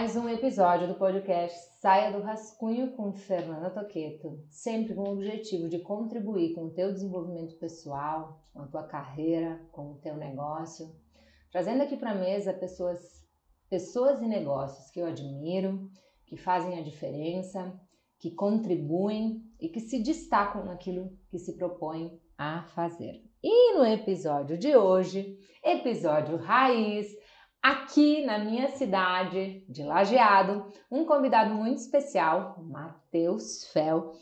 Mais um episódio do podcast Saia do Rascunho com Fernanda Toqueto, sempre com o objetivo de contribuir com o teu desenvolvimento pessoal, com a tua carreira, com o teu negócio, trazendo aqui para a mesa pessoas, pessoas e negócios que eu admiro, que fazem a diferença, que contribuem e que se destacam naquilo que se propõem a fazer. E no episódio de hoje, episódio raiz, aqui na minha cidade de Lajeado, um convidado muito especial, Matheus Fel.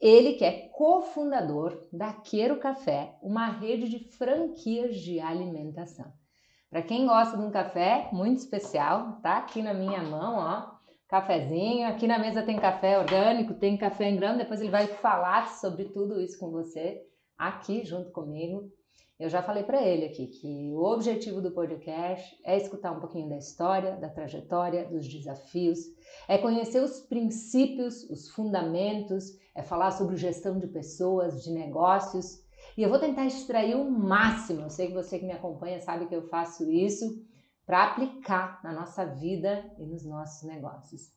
Ele que é cofundador da Queiro Café, uma rede de franquias de alimentação. Para quem gosta de um café muito especial, tá aqui na minha mão, ó, cafezinho. Aqui na mesa tem café orgânico, tem café em grão. Depois ele vai falar sobre tudo isso com você aqui junto comigo. Eu já falei para ele aqui que o objetivo do podcast é escutar um pouquinho da história, da trajetória, dos desafios, é conhecer os princípios, os fundamentos, é falar sobre gestão de pessoas, de negócios. E eu vou tentar extrair o máximo. Eu sei que você que me acompanha sabe que eu faço isso para aplicar na nossa vida e nos nossos negócios.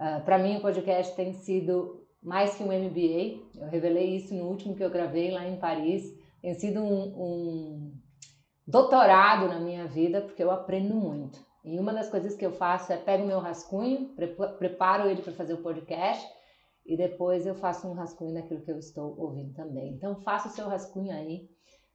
Uh, para mim, o podcast tem sido mais que um MBA. Eu revelei isso no último que eu gravei lá em Paris tem sido um, um doutorado na minha vida, porque eu aprendo muito. E uma das coisas que eu faço é pego meu rascunho, preparo ele para fazer o podcast e depois eu faço um rascunho daquilo que eu estou ouvindo também. Então faça o seu rascunho aí,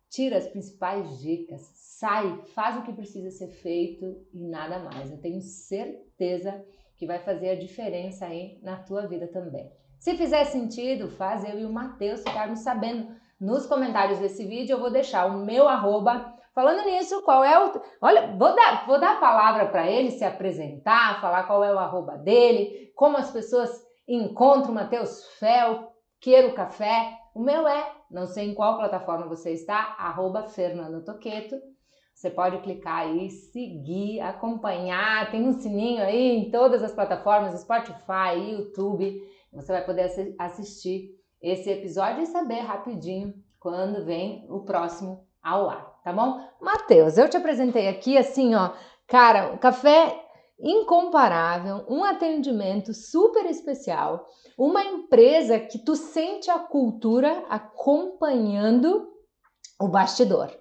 tira as principais dicas, sai, faz o que precisa ser feito e nada mais. Eu tenho certeza que vai fazer a diferença aí na tua vida também. Se fizer sentido, faz eu e o Matheus ficarmos sabendo nos comentários desse vídeo eu vou deixar o meu arroba. Falando nisso, qual é o. Olha, vou dar, vou dar a palavra para ele se apresentar, falar qual é o arroba dele, como as pessoas encontram Matheus Fel, Queiro Café. O meu é, não sei em qual plataforma você está, arroba Fernando Toqueto. Você pode clicar aí, seguir, acompanhar, tem um sininho aí em todas as plataformas, Spotify, YouTube. Você vai poder assistir esse episódio e saber rapidinho quando vem o próximo ao ar, tá bom? Matheus, eu te apresentei aqui assim, ó, cara, café incomparável, um atendimento super especial, uma empresa que tu sente a cultura acompanhando o bastidor.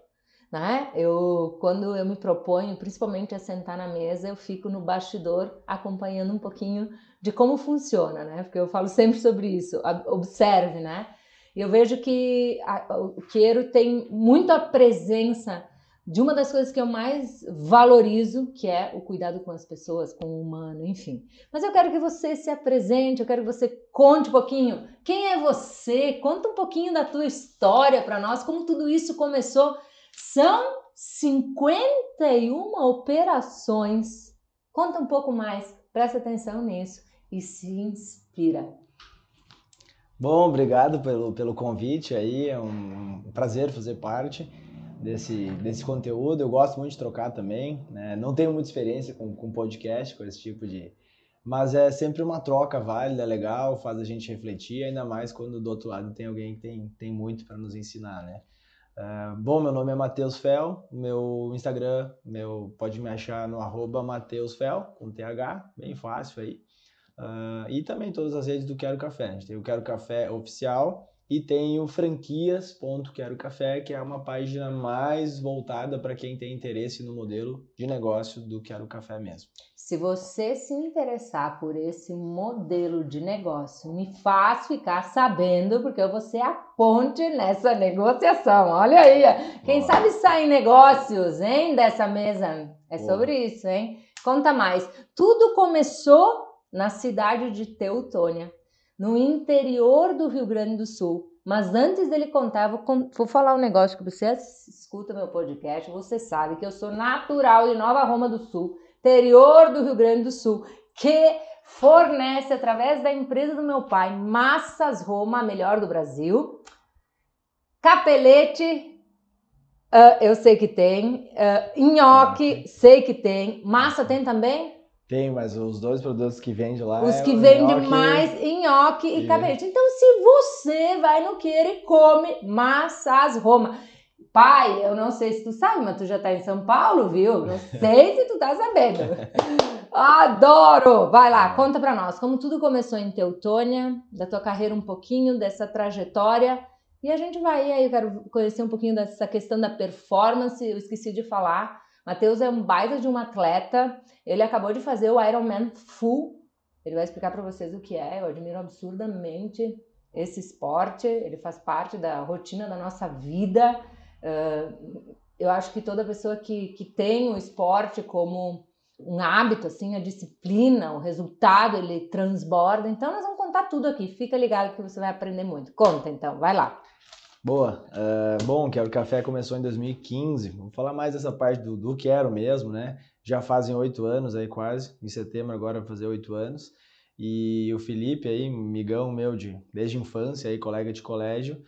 Né? Eu, quando eu me proponho, principalmente a sentar na mesa, eu fico no bastidor acompanhando um pouquinho de como funciona, né? Porque eu falo sempre sobre isso, observe, né? E eu vejo que a, o Queiro tem muita presença de uma das coisas que eu mais valorizo, que é o cuidado com as pessoas, com o humano, enfim. Mas eu quero que você se apresente, eu quero que você conte um pouquinho quem é você, conta um pouquinho da tua história para nós, como tudo isso começou. São 51 operações. Conta um pouco mais, presta atenção nisso e se inspira. Bom, obrigado pelo, pelo convite aí, é um prazer fazer parte desse, desse conteúdo. Eu gosto muito de trocar também, né? não tenho muita experiência com, com podcast, com esse tipo de. Mas é sempre uma troca válida, legal, faz a gente refletir, ainda mais quando do outro lado tem alguém que tem, tem muito para nos ensinar, né? Uh, bom, meu nome é Matheus Fel, meu Instagram, meu, pode me achar no arroba Matheus com TH, bem fácil aí. Uh, e também todas as redes do Quero Café. A gente tem o Quero Café oficial e tem o franquias.quero café, que é uma página mais voltada para quem tem interesse no modelo de negócio do Quero Café mesmo. Se você se interessar por esse modelo de negócio, me faz ficar sabendo, porque eu vou ser a ponte nessa negociação. Olha aí, quem Boa. sabe sai negócios, hein, dessa mesa. É Boa. sobre isso, hein? Conta mais. Tudo começou na cidade de Teutônia, no interior do Rio Grande do Sul. Mas antes dele contar, vou, vou falar um negócio que você escuta meu podcast, você sabe que eu sou natural de Nova Roma do Sul, interior do Rio Grande do Sul, que fornece através da empresa do meu pai, Massas Roma, a melhor do Brasil. Capelete, uh, eu sei que tem. Uh, nhoque, sei que tem. Massa tem também? Tem, mas os dois produtos que vende lá. Os é que vendem mais, nhoque e, e cabelete. Então, se você vai no Queira e come massas Roma. Pai, eu não sei se tu sabe, mas tu já tá em São Paulo, viu? Não sei se tu tá sabendo. Adoro! Vai lá, conta pra nós como tudo começou em Teutônia, da tua carreira um pouquinho, dessa trajetória. E a gente vai aí, eu quero conhecer um pouquinho dessa questão da performance. Eu esqueci de falar. Matheus é um baita de um atleta. Ele acabou de fazer o Ironman Full. Ele vai explicar para vocês o que é. Eu admiro absurdamente esse esporte. Ele faz parte da rotina da nossa vida. Uh, eu acho que toda pessoa que, que tem o esporte como um hábito, assim, a disciplina, o resultado, ele transborda. Então, nós vamos contar tudo aqui. Fica ligado que você vai aprender muito. Conta, então. Vai lá. Boa. Uh, bom, Quero Café começou em 2015. Vamos falar mais dessa parte do, do Quero mesmo, né? Já fazem oito anos aí quase. Em setembro agora vai fazer oito anos. E o Felipe aí, migão meu de desde infância aí, colega de colégio,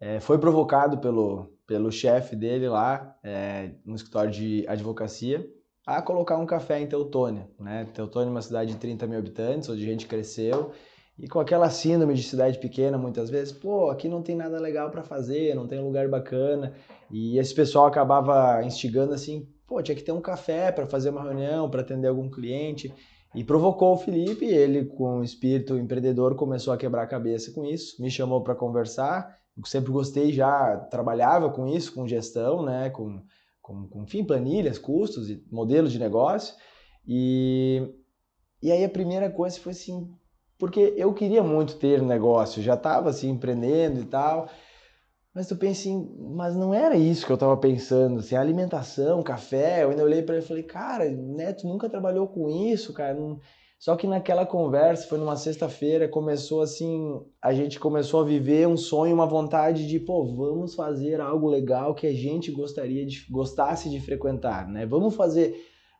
é, foi provocado pelo, pelo chefe dele lá, é, no escritório de advocacia, a colocar um café em Teutônia. Né? Teutônia é uma cidade de 30 mil habitantes, onde a gente cresceu, e com aquela síndrome de cidade pequena, muitas vezes, pô, aqui não tem nada legal para fazer, não tem lugar bacana, e esse pessoal acabava instigando assim, pô, tinha que ter um café para fazer uma reunião, para atender algum cliente, e provocou o Felipe, ele com o espírito empreendedor começou a quebrar a cabeça com isso, me chamou para conversar, eu sempre gostei já, trabalhava com isso, com gestão, né, com, com, com enfim, planilhas, custos e modelos de negócio. E, e aí a primeira coisa foi assim, porque eu queria muito ter negócio, já estava assim empreendendo e tal, mas tu pensa assim, mas não era isso que eu estava pensando, assim, alimentação, café, eu ainda olhei para ele e falei, cara, Neto nunca trabalhou com isso, cara, não só que naquela conversa, foi numa sexta-feira, começou assim, a gente começou a viver um sonho, uma vontade de, pô, vamos fazer algo legal que a gente gostaria de gostasse de frequentar, né? Vamos fazer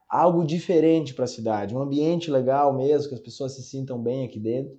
algo diferente para a cidade, um ambiente legal mesmo, que as pessoas se sintam bem aqui dentro.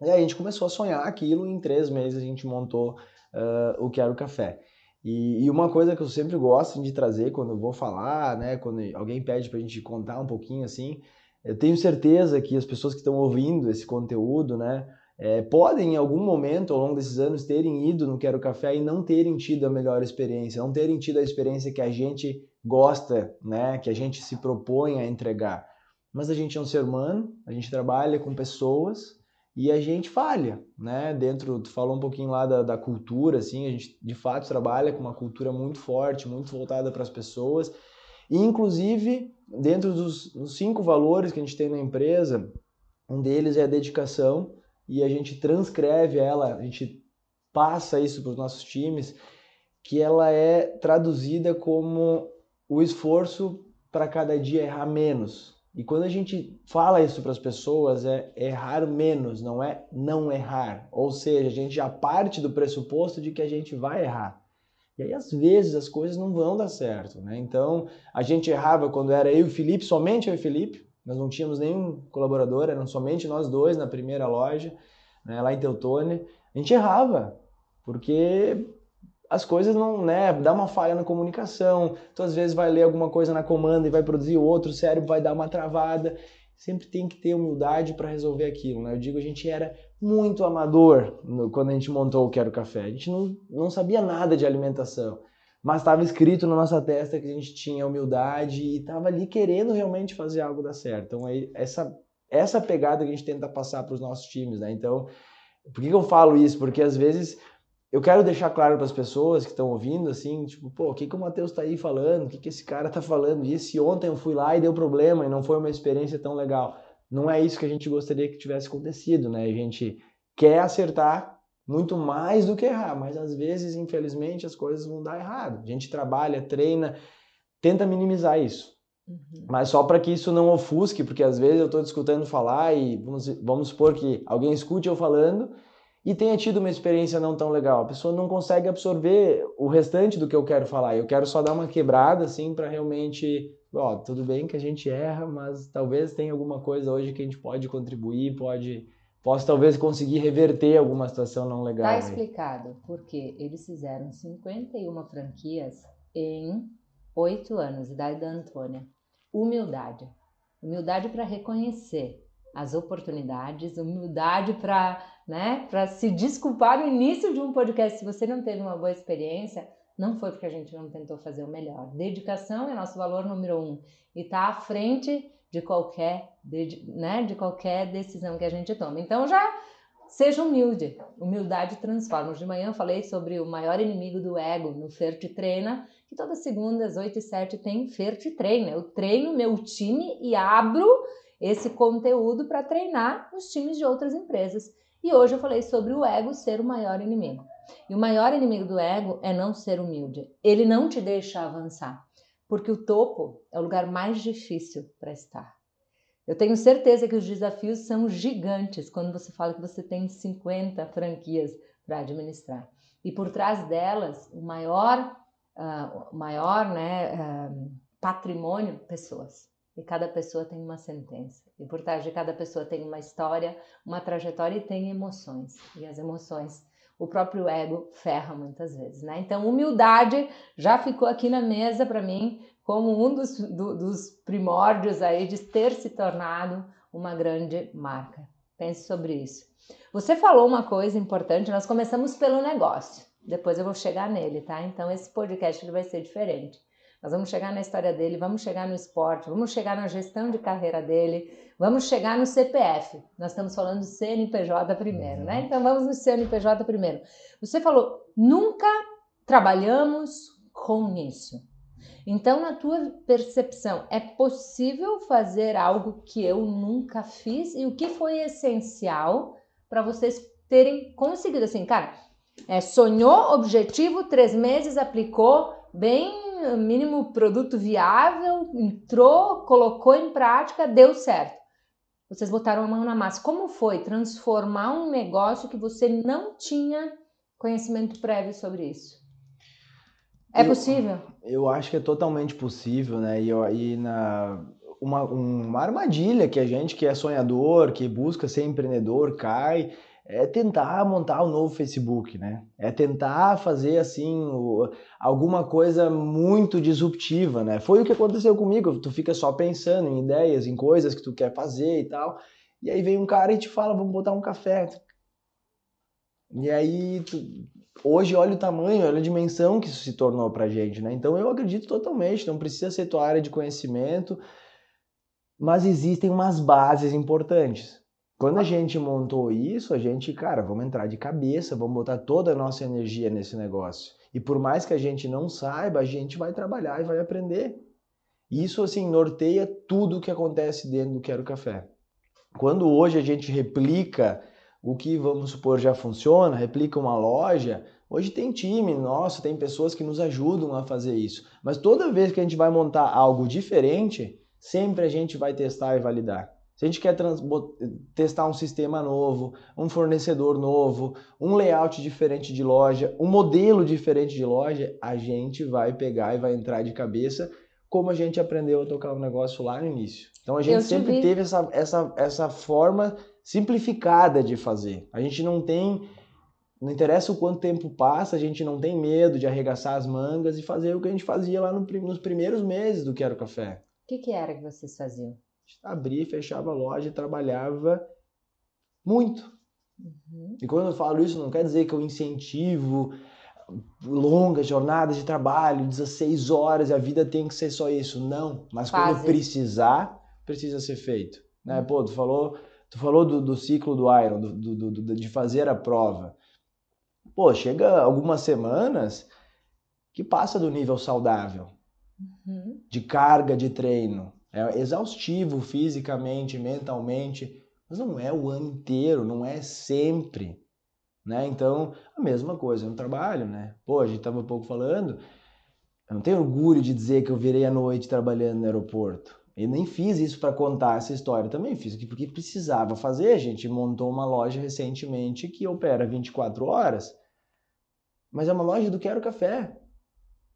E aí a gente começou a sonhar aquilo, e em três meses a gente montou uh, o Quero Café. E, e, uma coisa que eu sempre gosto de trazer quando eu vou falar, né, quando alguém pede para a gente contar um pouquinho assim, eu tenho certeza que as pessoas que estão ouvindo esse conteúdo, né, é, podem em algum momento ao longo desses anos terem ido no Quero Café e não terem tido a melhor experiência, não terem tido a experiência que a gente gosta, né, que a gente se propõe a entregar. Mas a gente é um ser humano, a gente trabalha com pessoas e a gente falha, né? Dentro, tu falou um pouquinho lá da, da cultura, assim, a gente de fato trabalha com uma cultura muito forte, muito voltada para as pessoas e, inclusive, dentro dos, dos cinco valores que a gente tem na empresa, um deles é a dedicação e a gente transcreve ela, a gente passa isso para os nossos times, que ela é traduzida como o esforço para cada dia errar menos. E quando a gente fala isso para as pessoas, é errar menos, não é não errar. Ou seja, a gente já parte do pressuposto de que a gente vai errar. E aí, às vezes, as coisas não vão dar certo, né? Então, a gente errava quando era eu e o Felipe, somente eu e o Felipe. Nós não tínhamos nenhum colaborador, eram somente nós dois na primeira loja, né, lá em Teutônia. A gente errava, porque as coisas não, né, dá uma falha na comunicação. Então, às vezes, vai ler alguma coisa na comanda e vai produzir outro, o cérebro vai dar uma travada. Sempre tem que ter humildade para resolver aquilo, né? Eu digo, a gente era muito amador no, quando a gente montou o Quero Café. A gente não, não sabia nada de alimentação, mas estava escrito na nossa testa que a gente tinha humildade e estava ali querendo realmente fazer algo dar certo. Então, aí, essa, essa pegada que a gente tenta passar para os nossos times, né? Então, por que, que eu falo isso? Porque às vezes eu quero deixar claro para as pessoas que estão ouvindo, assim, tipo, pô, o que, que o Matheus está aí falando? O que, que esse cara está falando? E se ontem eu fui lá e deu problema e não foi uma experiência tão legal? não é isso que a gente gostaria que tivesse acontecido, né? A gente quer acertar muito mais do que errar, mas às vezes, infelizmente, as coisas vão dar errado. A gente trabalha, treina, tenta minimizar isso. Uhum. Mas só para que isso não ofusque, porque às vezes eu estou escutando falar e vamos, vamos supor que alguém escute eu falando e tenha tido uma experiência não tão legal. A pessoa não consegue absorver o restante do que eu quero falar. Eu quero só dar uma quebrada assim para realmente ó, tudo bem que a gente erra, mas talvez tenha alguma coisa hoje que a gente pode contribuir, pode posso talvez conseguir reverter alguma situação não legal. Tá explicado, porque eles fizeram 51 franquias em oito anos, idade da Antônia. Humildade. Humildade para reconhecer as oportunidades, humildade para né, se desculpar no início de um podcast se você não teve uma boa experiência não foi porque a gente não tentou fazer o melhor. Dedicação é nosso valor número um e está à frente de qualquer, de, né, de qualquer decisão que a gente toma. Então já seja humilde. Humildade transforma. De manhã eu falei sobre o maior inimigo do ego no Fer Te Treina, que toda segunda às 8 e 7 tem Fer Te Treina. Eu treino meu time e abro esse conteúdo para treinar os times de outras empresas. E hoje eu falei sobre o ego ser o maior inimigo. E o maior inimigo do ego é não ser humilde. Ele não te deixa avançar, porque o topo é o lugar mais difícil para estar. Eu tenho certeza que os desafios são gigantes quando você fala que você tem 50 franquias para administrar. E por trás delas, o maior, uh, maior né, uh, patrimônio, pessoas. E cada pessoa tem uma sentença. E por trás de cada pessoa tem uma história, uma trajetória e tem emoções. E as emoções o próprio ego ferra muitas vezes, né? Então, humildade já ficou aqui na mesa para mim como um dos, do, dos primórdios aí de ter se tornado uma grande marca. Pense sobre isso. Você falou uma coisa importante, nós começamos pelo negócio, depois eu vou chegar nele, tá? Então, esse podcast ele vai ser diferente. Nós vamos chegar na história dele, vamos chegar no esporte, vamos chegar na gestão de carreira dele, vamos chegar no CPF. Nós estamos falando do CNPJ primeiro, né? Uhum. Então vamos no CNPJ primeiro. Você falou, nunca trabalhamos com isso. Então, na tua percepção, é possível fazer algo que eu nunca fiz? E o que foi essencial para vocês terem conseguido? Assim, cara, é, sonhou, objetivo, três meses, aplicou, bem mínimo produto viável, entrou, colocou em prática, deu certo. Vocês botaram a mão na massa. Como foi transformar um negócio que você não tinha conhecimento prévio sobre isso? É eu, possível? Eu acho que é totalmente possível, né? E, e na, uma, uma armadilha que a gente que é sonhador, que busca ser empreendedor, cai é tentar montar um novo Facebook, né? É tentar fazer assim alguma coisa muito disruptiva, né? Foi o que aconteceu comigo. Tu fica só pensando em ideias, em coisas que tu quer fazer e tal. E aí vem um cara e te fala, vamos botar um café. E aí tu, hoje olha o tamanho, olha a dimensão que isso se tornou pra gente, né? Então eu acredito totalmente, não precisa ser tua área de conhecimento, mas existem umas bases importantes. Quando a gente montou isso, a gente, cara, vamos entrar de cabeça, vamos botar toda a nossa energia nesse negócio. E por mais que a gente não saiba, a gente vai trabalhar e vai aprender. Isso, assim, norteia tudo o que acontece dentro do Quero Café. Quando hoje a gente replica o que, vamos supor, já funciona, replica uma loja, hoje tem time nosso, tem pessoas que nos ajudam a fazer isso. Mas toda vez que a gente vai montar algo diferente, sempre a gente vai testar e validar. Se a gente quer testar um sistema novo, um fornecedor novo, um layout diferente de loja, um modelo diferente de loja, a gente vai pegar e vai entrar de cabeça como a gente aprendeu a tocar o um negócio lá no início. Então a gente Eu sempre teve essa, essa, essa forma simplificada de fazer. A gente não tem. Não interessa o quanto tempo passa, a gente não tem medo de arregaçar as mangas e fazer o que a gente fazia lá no, nos primeiros meses do Quero Café. O que, que era que vocês faziam? Abria, fechava a loja e trabalhava muito. Uhum. E quando eu falo isso, não quer dizer que eu incentivo longas jornadas de trabalho, 16 horas, a vida tem que ser só isso. Não, mas quando precisar, precisa ser feito. Né? Uhum. Pô, tu falou, tu falou do, do ciclo do Iron, do, do, do, de fazer a prova. Pô, chega algumas semanas que passa do nível saudável, uhum. de carga de treino. É exaustivo fisicamente, mentalmente, mas não é o ano inteiro, não é sempre. Né? Então, a mesma coisa no trabalho, né? Pô, a gente estava um pouco falando, eu não tenho orgulho de dizer que eu virei a noite trabalhando no aeroporto. E nem fiz isso para contar essa história, também fiz porque precisava fazer. A gente montou uma loja recentemente que opera 24 horas, mas é uma loja do Quero Café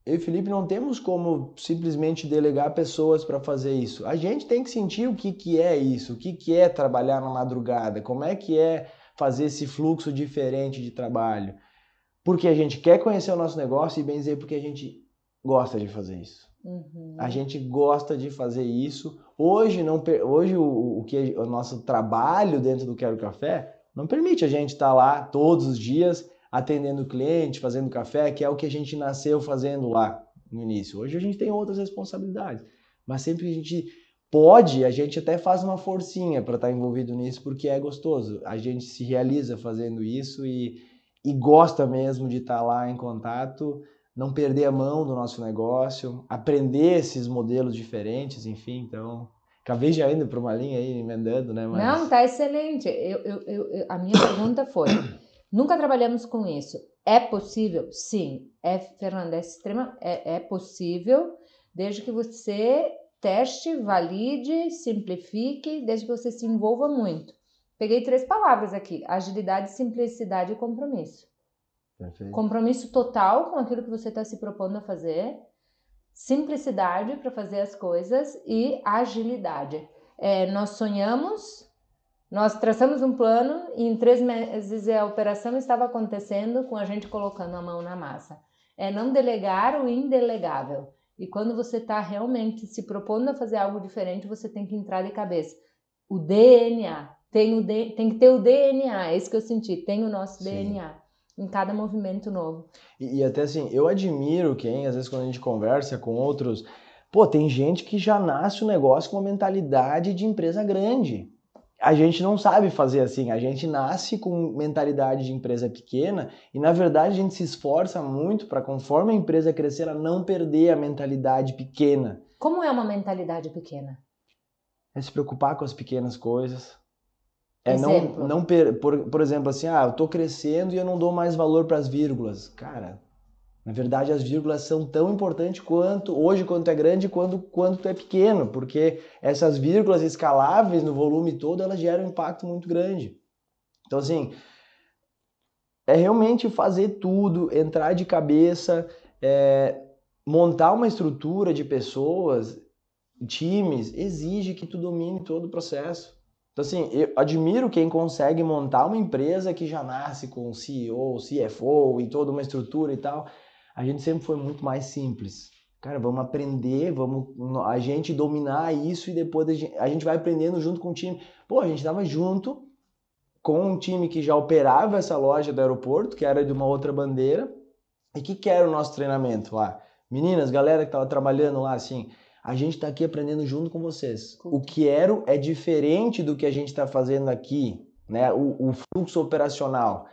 eu e Felipe não temos como simplesmente delegar pessoas para fazer isso. A gente tem que sentir o que, que é isso, o que, que é trabalhar na madrugada, como é que é fazer esse fluxo diferente de trabalho. Porque a gente quer conhecer o nosso negócio e bem dizer porque a gente gosta de fazer isso. Uhum. A gente gosta de fazer isso. Hoje não hoje o, o que o nosso trabalho dentro do Quero Café não permite a gente estar tá lá todos os dias atendendo o cliente, fazendo café, que é o que a gente nasceu fazendo lá no início. Hoje a gente tem outras responsabilidades, mas sempre que a gente pode, a gente até faz uma forcinha para estar tá envolvido nisso, porque é gostoso. A gente se realiza fazendo isso e, e gosta mesmo de estar tá lá em contato, não perder a mão do nosso negócio, aprender esses modelos diferentes, enfim, então. Acabei já indo para uma linha aí, emendando, né? Mas... Não, tá excelente. Eu, eu, eu, a minha pergunta foi: nunca trabalhamos com isso. É possível? Sim. É, Fernanda, é, extrema, é, é possível, desde que você teste, valide, simplifique, desde que você se envolva muito. Peguei três palavras aqui: agilidade, simplicidade e compromisso. Perfeito. Compromisso total com aquilo que você está se propondo a fazer, simplicidade para fazer as coisas e agilidade. É, nós sonhamos, nós traçamos um plano e em três meses a operação estava acontecendo com a gente colocando a mão na massa. É não delegar o indelegável. E quando você está realmente se propondo a fazer algo diferente, você tem que entrar de cabeça. O DNA, tem, o tem que ter o DNA, é isso que eu senti, tem o nosso Sim. DNA em cada movimento novo. E, e, até assim, eu admiro quem, às vezes, quando a gente conversa com outros, pô, tem gente que já nasce o um negócio com uma mentalidade de empresa grande a gente não sabe fazer assim. A gente nasce com mentalidade de empresa pequena e, na verdade, a gente se esforça muito para, conforme a empresa crescer, ela não perder a mentalidade pequena. Como é uma mentalidade pequena? É se preocupar com as pequenas coisas. É exemplo. não, não per, por, por exemplo, assim, ah, eu tô crescendo e eu não dou mais valor para as vírgulas. Cara, na verdade, as vírgulas são tão importantes quanto hoje, quanto é grande, quanto quanto é pequeno, porque essas vírgulas escaláveis no volume todo, elas geram um impacto muito grande. Então, assim, é realmente fazer tudo, entrar de cabeça, é, montar uma estrutura de pessoas, times, exige que tu domine todo o processo. Então, assim, eu admiro quem consegue montar uma empresa que já nasce com CEO, CFO e toda uma estrutura e tal a gente sempre foi muito mais simples. Cara, vamos aprender, vamos a gente dominar isso e depois a gente, a gente vai aprendendo junto com o time. Pô, a gente estava junto com um time que já operava essa loja do aeroporto, que era de uma outra bandeira. E que que era o nosso treinamento lá? Meninas, galera que estava trabalhando lá, assim, a gente está aqui aprendendo junto com vocês. O que era é diferente do que a gente está fazendo aqui, né? O, o fluxo operacional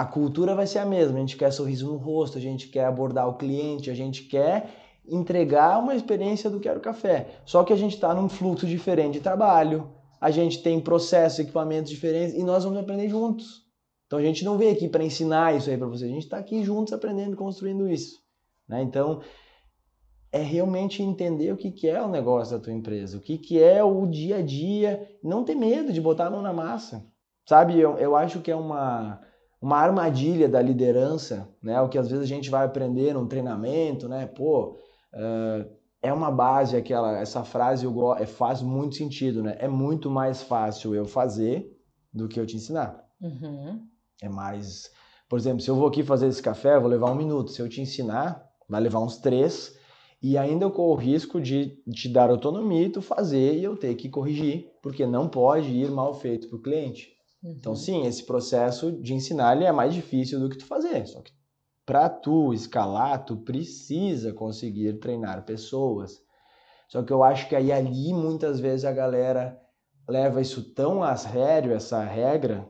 a cultura vai ser a mesma. A gente quer sorriso no rosto, a gente quer abordar o cliente, a gente quer entregar uma experiência do Quero Café. Só que a gente está num fluxo diferente de trabalho, a gente tem processos, equipamentos diferentes e nós vamos aprender juntos. Então a gente não veio aqui para ensinar isso aí para vocês, a gente está aqui juntos aprendendo, construindo isso. Né? Então é realmente entender o que, que é o negócio da tua empresa, o que, que é o dia a dia, não ter medo de botar a mão na massa. Sabe, eu, eu acho que é uma uma armadilha da liderança, né? O que às vezes a gente vai aprender num treinamento, né? Pô, uh, é uma base aquela, essa frase eu, é, faz muito sentido, né? É muito mais fácil eu fazer do que eu te ensinar. Uhum. É mais, por exemplo, se eu vou aqui fazer esse café, vou levar um minuto. Se eu te ensinar, vai levar uns três. E ainda eu corro o risco de te dar autonomia e tu fazer e eu ter que corrigir, porque não pode ir mal feito para o cliente. Então, uhum. Então, sim, esse processo de ensinar ele é mais difícil do que tu fazer. Só que para tu escalar, tu precisa conseguir treinar pessoas. Só que eu acho que aí ali muitas vezes a galera leva isso tão a sério, essa regra,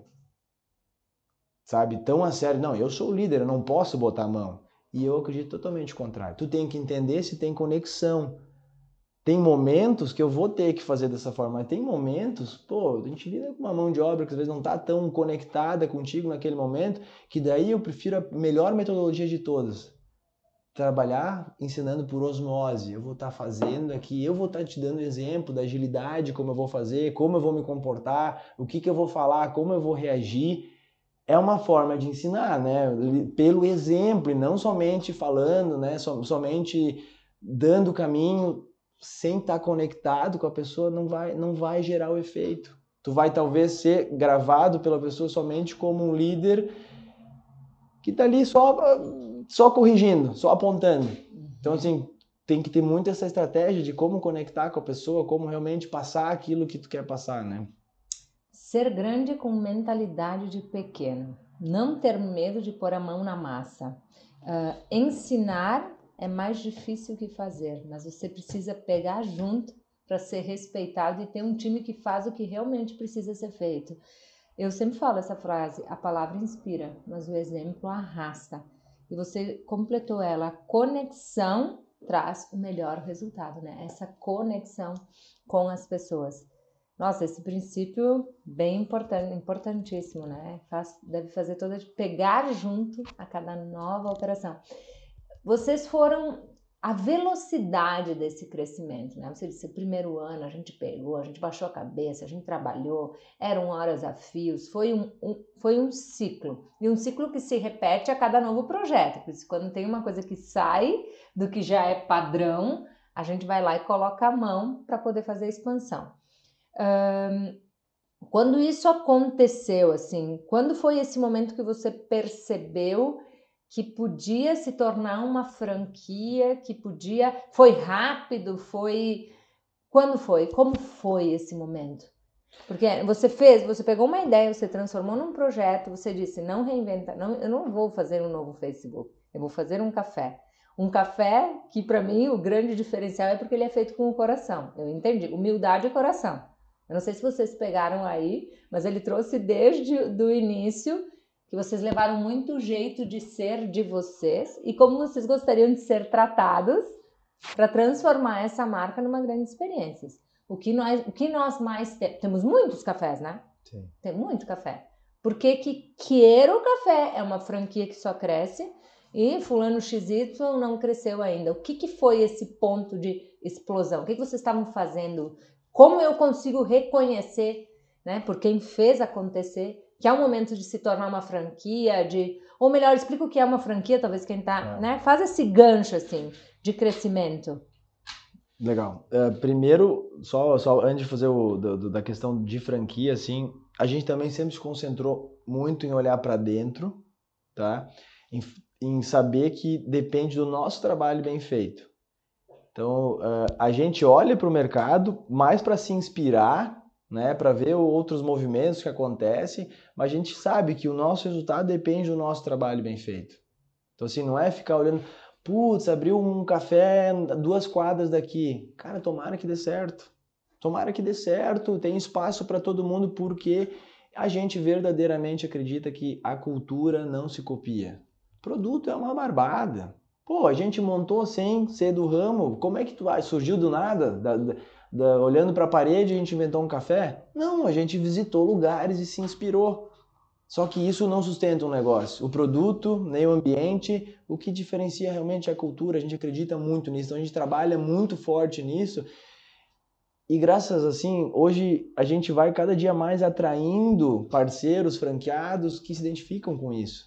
sabe? Tão a sério. Não, eu sou o líder, eu não posso botar a mão. E eu acredito totalmente o contrário. Tu tem que entender se tem conexão tem momentos que eu vou ter que fazer dessa forma, mas tem momentos, pô, a gente lida com uma mão de obra que às vezes não está tão conectada contigo naquele momento, que daí eu prefiro a melhor metodologia de todas. Trabalhar ensinando por osmose. Eu vou estar tá fazendo aqui, eu vou estar tá te dando exemplo da agilidade, como eu vou fazer, como eu vou me comportar, o que, que eu vou falar, como eu vou reagir. É uma forma de ensinar, né? Pelo exemplo, e não somente falando, né? Somente dando o caminho sem estar tá conectado com a pessoa não vai não vai gerar o efeito. Tu vai talvez ser gravado pela pessoa somente como um líder que está ali só só corrigindo, só apontando. Então assim, tem que ter muito essa estratégia de como conectar com a pessoa, como realmente passar aquilo que tu quer passar, né? Ser grande com mentalidade de pequeno, não ter medo de pôr a mão na massa, uh, ensinar é mais difícil que fazer, mas você precisa pegar junto para ser respeitado e ter um time que faz o que realmente precisa ser feito. Eu sempre falo essa frase: a palavra inspira, mas o exemplo arrasta. E você completou ela. A conexão traz o melhor resultado, né? Essa conexão com as pessoas. Nossa, esse princípio bem importante, importantíssimo, né? Faz, deve fazer toda pegar junto a cada nova operação. Vocês foram a velocidade desse crescimento, né? Você disse, primeiro ano a gente pegou, a gente baixou a cabeça, a gente trabalhou, eram horas a fios, foi um, um, foi um ciclo. E um ciclo que se repete a cada novo projeto. Por isso, quando tem uma coisa que sai do que já é padrão, a gente vai lá e coloca a mão para poder fazer a expansão. Um, quando isso aconteceu, assim, quando foi esse momento que você percebeu que podia se tornar uma franquia, que podia. Foi rápido, foi. Quando foi? Como foi esse momento? Porque você fez, você pegou uma ideia, você transformou num projeto, você disse, não reinventa, não, eu não vou fazer um novo Facebook, eu vou fazer um café. Um café que para mim o grande diferencial é porque ele é feito com o coração. Eu entendi, humildade e coração. Eu não sei se vocês pegaram aí, mas ele trouxe desde o início que vocês levaram muito o jeito de ser de vocês e como vocês gostariam de ser tratados para transformar essa marca numa grande experiência. O que nós, o que nós mais temos? Temos muitos cafés, né? Sim. Tem muito café. Por que que Quero Café é uma franquia que só cresce e fulano XY não cresceu ainda? O que, que foi esse ponto de explosão? O que, que vocês estavam fazendo? Como eu consigo reconhecer, né, por quem fez acontecer que é o momento de se tornar uma franquia, de ou melhor, explica o que é uma franquia, talvez quem tá, é. né? Faz esse gancho assim de crescimento. Legal. Uh, primeiro, só, só antes de fazer o do, da questão de franquia, assim, a gente também sempre se concentrou muito em olhar para dentro, tá? Em, em, saber que depende do nosso trabalho bem feito. Então, uh, a gente olha para o mercado mais para se inspirar né, para ver outros movimentos que acontecem, mas a gente sabe que o nosso resultado depende do nosso trabalho bem feito. Então, assim, não é ficar olhando, putz, abriu um café duas quadras daqui. Cara, tomara que dê certo. Tomara que dê certo, tem espaço para todo mundo, porque a gente verdadeiramente acredita que a cultura não se copia. produto é uma barbada. Pô, a gente montou sem ser do ramo, como é que tu vai? Surgiu do nada? Da, da, da, olhando para a parede a gente inventou um café? Não, a gente visitou lugares e se inspirou. Só que isso não sustenta um negócio. O produto, nem o ambiente, o que diferencia realmente é a cultura. A gente acredita muito nisso, então a gente trabalha muito forte nisso. E graças assim, hoje a gente vai cada dia mais atraindo parceiros franqueados que se identificam com isso.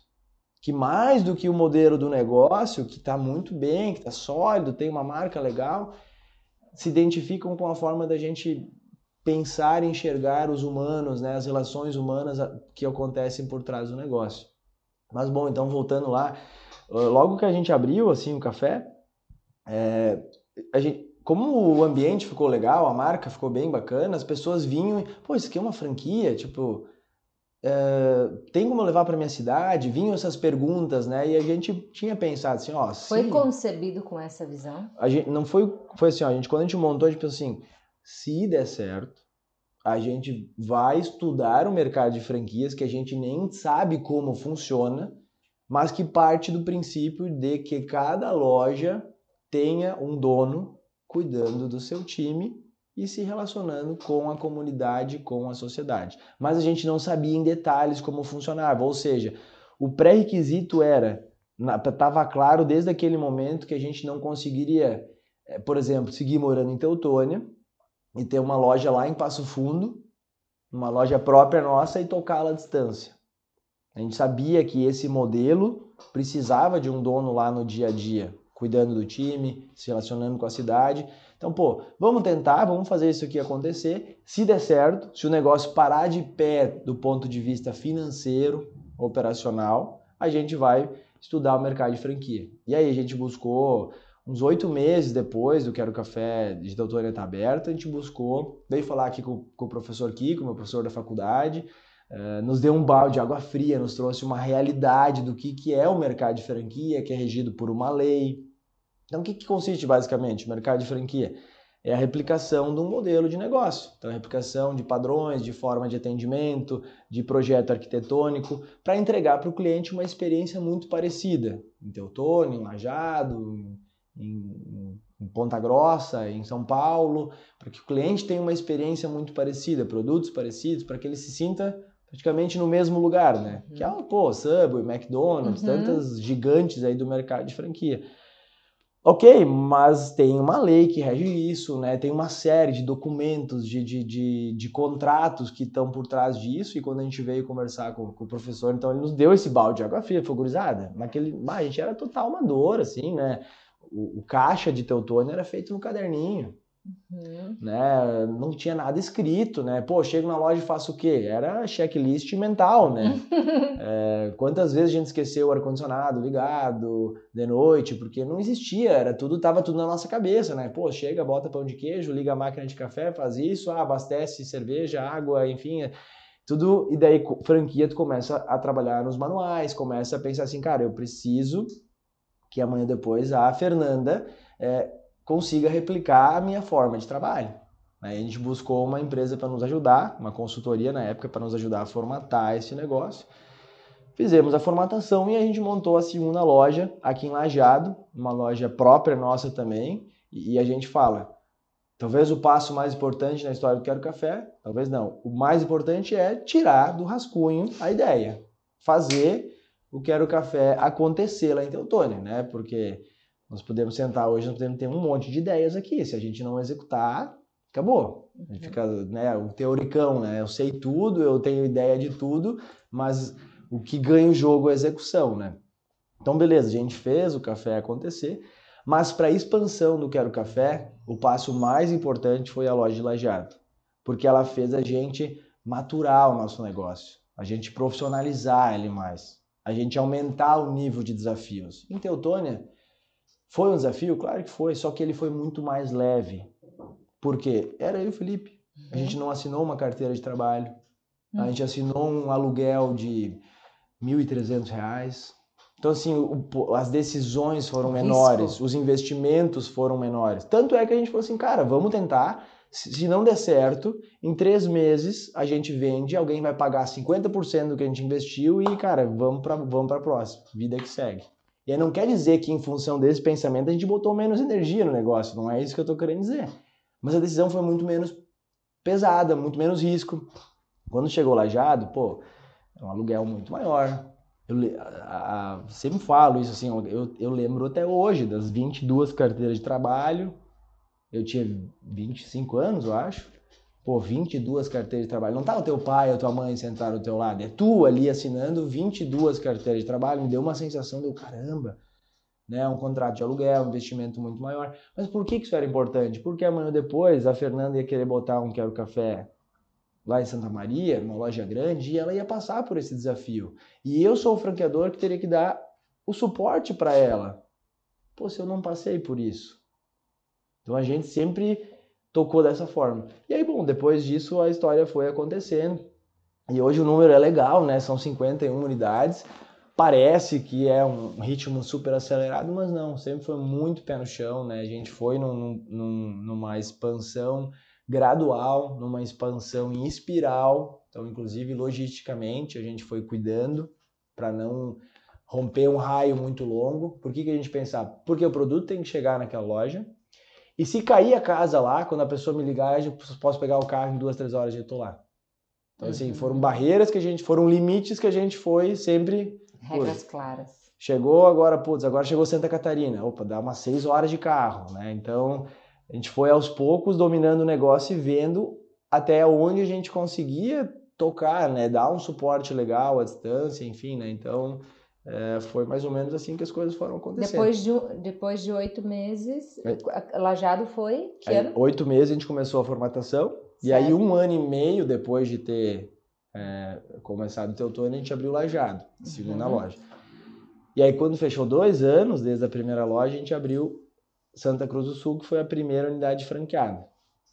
Que mais do que o modelo do negócio, que está muito bem, que está sólido, tem uma marca legal, se identificam com a forma da gente pensar e enxergar os humanos, né, as relações humanas que acontecem por trás do negócio. Mas bom, então voltando lá, logo que a gente abriu assim o café, é, a gente, como o ambiente ficou legal, a marca ficou bem bacana, as pessoas vinham e, pô, isso aqui é uma franquia, tipo, é, tem como levar para minha cidade? Vinham essas perguntas, né? E a gente tinha pensado assim, ó. Foi concebido com essa visão? A gente não foi, foi assim, ó, a gente quando a gente montou, a gente pensou assim, se der certo, a gente vai estudar o mercado de franquias que a gente nem sabe como funciona, mas que parte do princípio de que cada loja tenha um dono cuidando do seu time e se relacionando com a comunidade, com a sociedade. Mas a gente não sabia em detalhes como funcionava, ou seja, o pré-requisito era, estava claro desde aquele momento que a gente não conseguiria, eh, por exemplo, seguir morando em Teutônia e ter uma loja lá em Passo Fundo, uma loja própria nossa e tocá-la à distância. A gente sabia que esse modelo precisava de um dono lá no dia a dia, cuidando do time, se relacionando com a cidade. Então, pô, vamos tentar, vamos fazer isso aqui acontecer. Se der certo, se o negócio parar de pé do ponto de vista financeiro, operacional, a gente vai estudar o mercado de franquia. E aí a gente buscou uns oito meses depois do Quero Café de Doutora Está Aberta, a gente buscou, veio falar aqui com, com o professor Kiko, meu professor da faculdade, uh, nos deu um balde de água fria, nos trouxe uma realidade do que, que é o mercado de franquia, que é regido por uma lei, então, o que, que consiste basicamente o mercado de franquia? é a replicação de um modelo de negócio. Então, a replicação de padrões, de forma de atendimento, de projeto arquitetônico, para entregar para o cliente uma experiência muito parecida. Em Teutônio, em Lajado, em, em Ponta Grossa, em São Paulo, para que o cliente tenha uma experiência muito parecida, produtos parecidos, para que ele se sinta praticamente no mesmo lugar, né? Uhum. Que é, pô, Subway, McDonald's, uhum. tantas gigantes aí do mercado de franquia. Ok, mas tem uma lei que rege isso, né? Tem uma série de documentos, de, de, de, de contratos que estão por trás disso. E quando a gente veio conversar com, com, o professor, então ele nos deu esse balde de água fria, foi gurizada. Naquele, ah, a gente era total amador, assim, né? O, o caixa de Teutônio era feito no caderninho. Uhum. Né? Não tinha nada escrito, né? Pô, chego na loja e faço o quê? Era checklist mental, né? é, quantas vezes a gente esqueceu o ar-condicionado ligado de noite, porque não existia, era tudo, tava tudo na nossa cabeça, né? Pô, chega, bota pão de queijo, liga a máquina de café, faz isso, ah, abastece cerveja, água, enfim, tudo, e daí franquia tu começa a trabalhar nos manuais, começa a pensar assim, cara, eu preciso que amanhã depois a Fernanda é, consiga replicar a minha forma de trabalho. Aí a gente buscou uma empresa para nos ajudar, uma consultoria na época para nos ajudar a formatar esse negócio. Fizemos a formatação e a gente montou a segunda loja aqui em Lajeado, uma loja própria nossa também. E a gente fala, talvez o passo mais importante na história do Quero Café, talvez não. O mais importante é tirar do rascunho a ideia, fazer o Quero Café acontecer lá em Teutônia, né? Porque nós podemos sentar hoje, nós podemos ter um monte de ideias aqui. Se a gente não executar, acabou. A gente fica, né, o teoricão, né? Eu sei tudo, eu tenho ideia de tudo, mas o que ganha o jogo é a execução, né? Então, beleza, a gente fez o café acontecer, mas para a expansão do Quero Café, o passo mais importante foi a loja de lajeado, porque ela fez a gente maturar o nosso negócio, a gente profissionalizar ele mais, a gente aumentar o nível de desafios. Em Teutônia, foi um desafio? Claro que foi, só que ele foi muito mais leve. Porque era eu e o Felipe. A gente não assinou uma carteira de trabalho. A gente assinou um aluguel de R$ 1.300. Então, assim, o, as decisões foram menores, os investimentos foram menores. Tanto é que a gente falou assim, cara, vamos tentar. Se não der certo, em três meses a gente vende, alguém vai pagar 50% do que a gente investiu e, cara, vamos para vamos a próxima. Vida que segue. E aí não quer dizer que em função desse pensamento a gente botou menos energia no negócio, não é isso que eu estou querendo dizer. Mas a decisão foi muito menos pesada, muito menos risco. Quando chegou Lajado, pô, é um aluguel muito maior. Eu a, a, sempre falo isso assim, eu, eu lembro até hoje das 22 carteiras de trabalho. Eu tinha 25 anos, eu acho pô, 22 carteiras de trabalho. Não tá o teu pai ou tua mãe sentado do teu lado, é tu ali assinando 22 carteiras de trabalho. Me deu uma sensação de caramba, né? Um contrato de aluguel, um investimento muito maior. Mas por que isso era importante? Porque amanhã depois a Fernanda ia querer botar um Quero Café lá em Santa Maria, numa loja grande, e ela ia passar por esse desafio. E eu sou o franqueador que teria que dar o suporte para ela. Pô, se eu não passei por isso. Então a gente sempre tocou dessa forma. E aí, bom, depois disso a história foi acontecendo. E hoje o número é legal, né? São 51 unidades. Parece que é um ritmo super acelerado, mas não, sempre foi muito pé no chão, né? A gente foi num, num, numa expansão gradual, numa expansão em espiral. Então, inclusive, logisticamente, a gente foi cuidando para não romper um raio muito longo. Por que, que a gente pensava? Porque o produto tem que chegar naquela loja, e se cair a casa lá, quando a pessoa me ligar, eu posso pegar o carro em duas, três horas e eu tô lá. Então, assim, uhum. foram barreiras que a gente, foram limites que a gente foi sempre. Regras claras. Chegou agora, putz, agora chegou Santa Catarina. Opa, dá umas seis horas de carro, né? Então, a gente foi aos poucos dominando o negócio e vendo até onde a gente conseguia tocar, né? Dar um suporte legal à distância, enfim, né? Então, é, foi mais ou menos assim que as coisas foram acontecendo. Depois de, depois de oito meses, é. Lajado foi? Que aí, Oito meses a gente começou a formatação. Certo. E aí, um ano e meio depois de ter é, começado o Teutônio, a gente abriu Lajado, segunda uhum. loja. E aí, quando fechou dois anos desde a primeira loja, a gente abriu Santa Cruz do Sul, que foi a primeira unidade franqueada.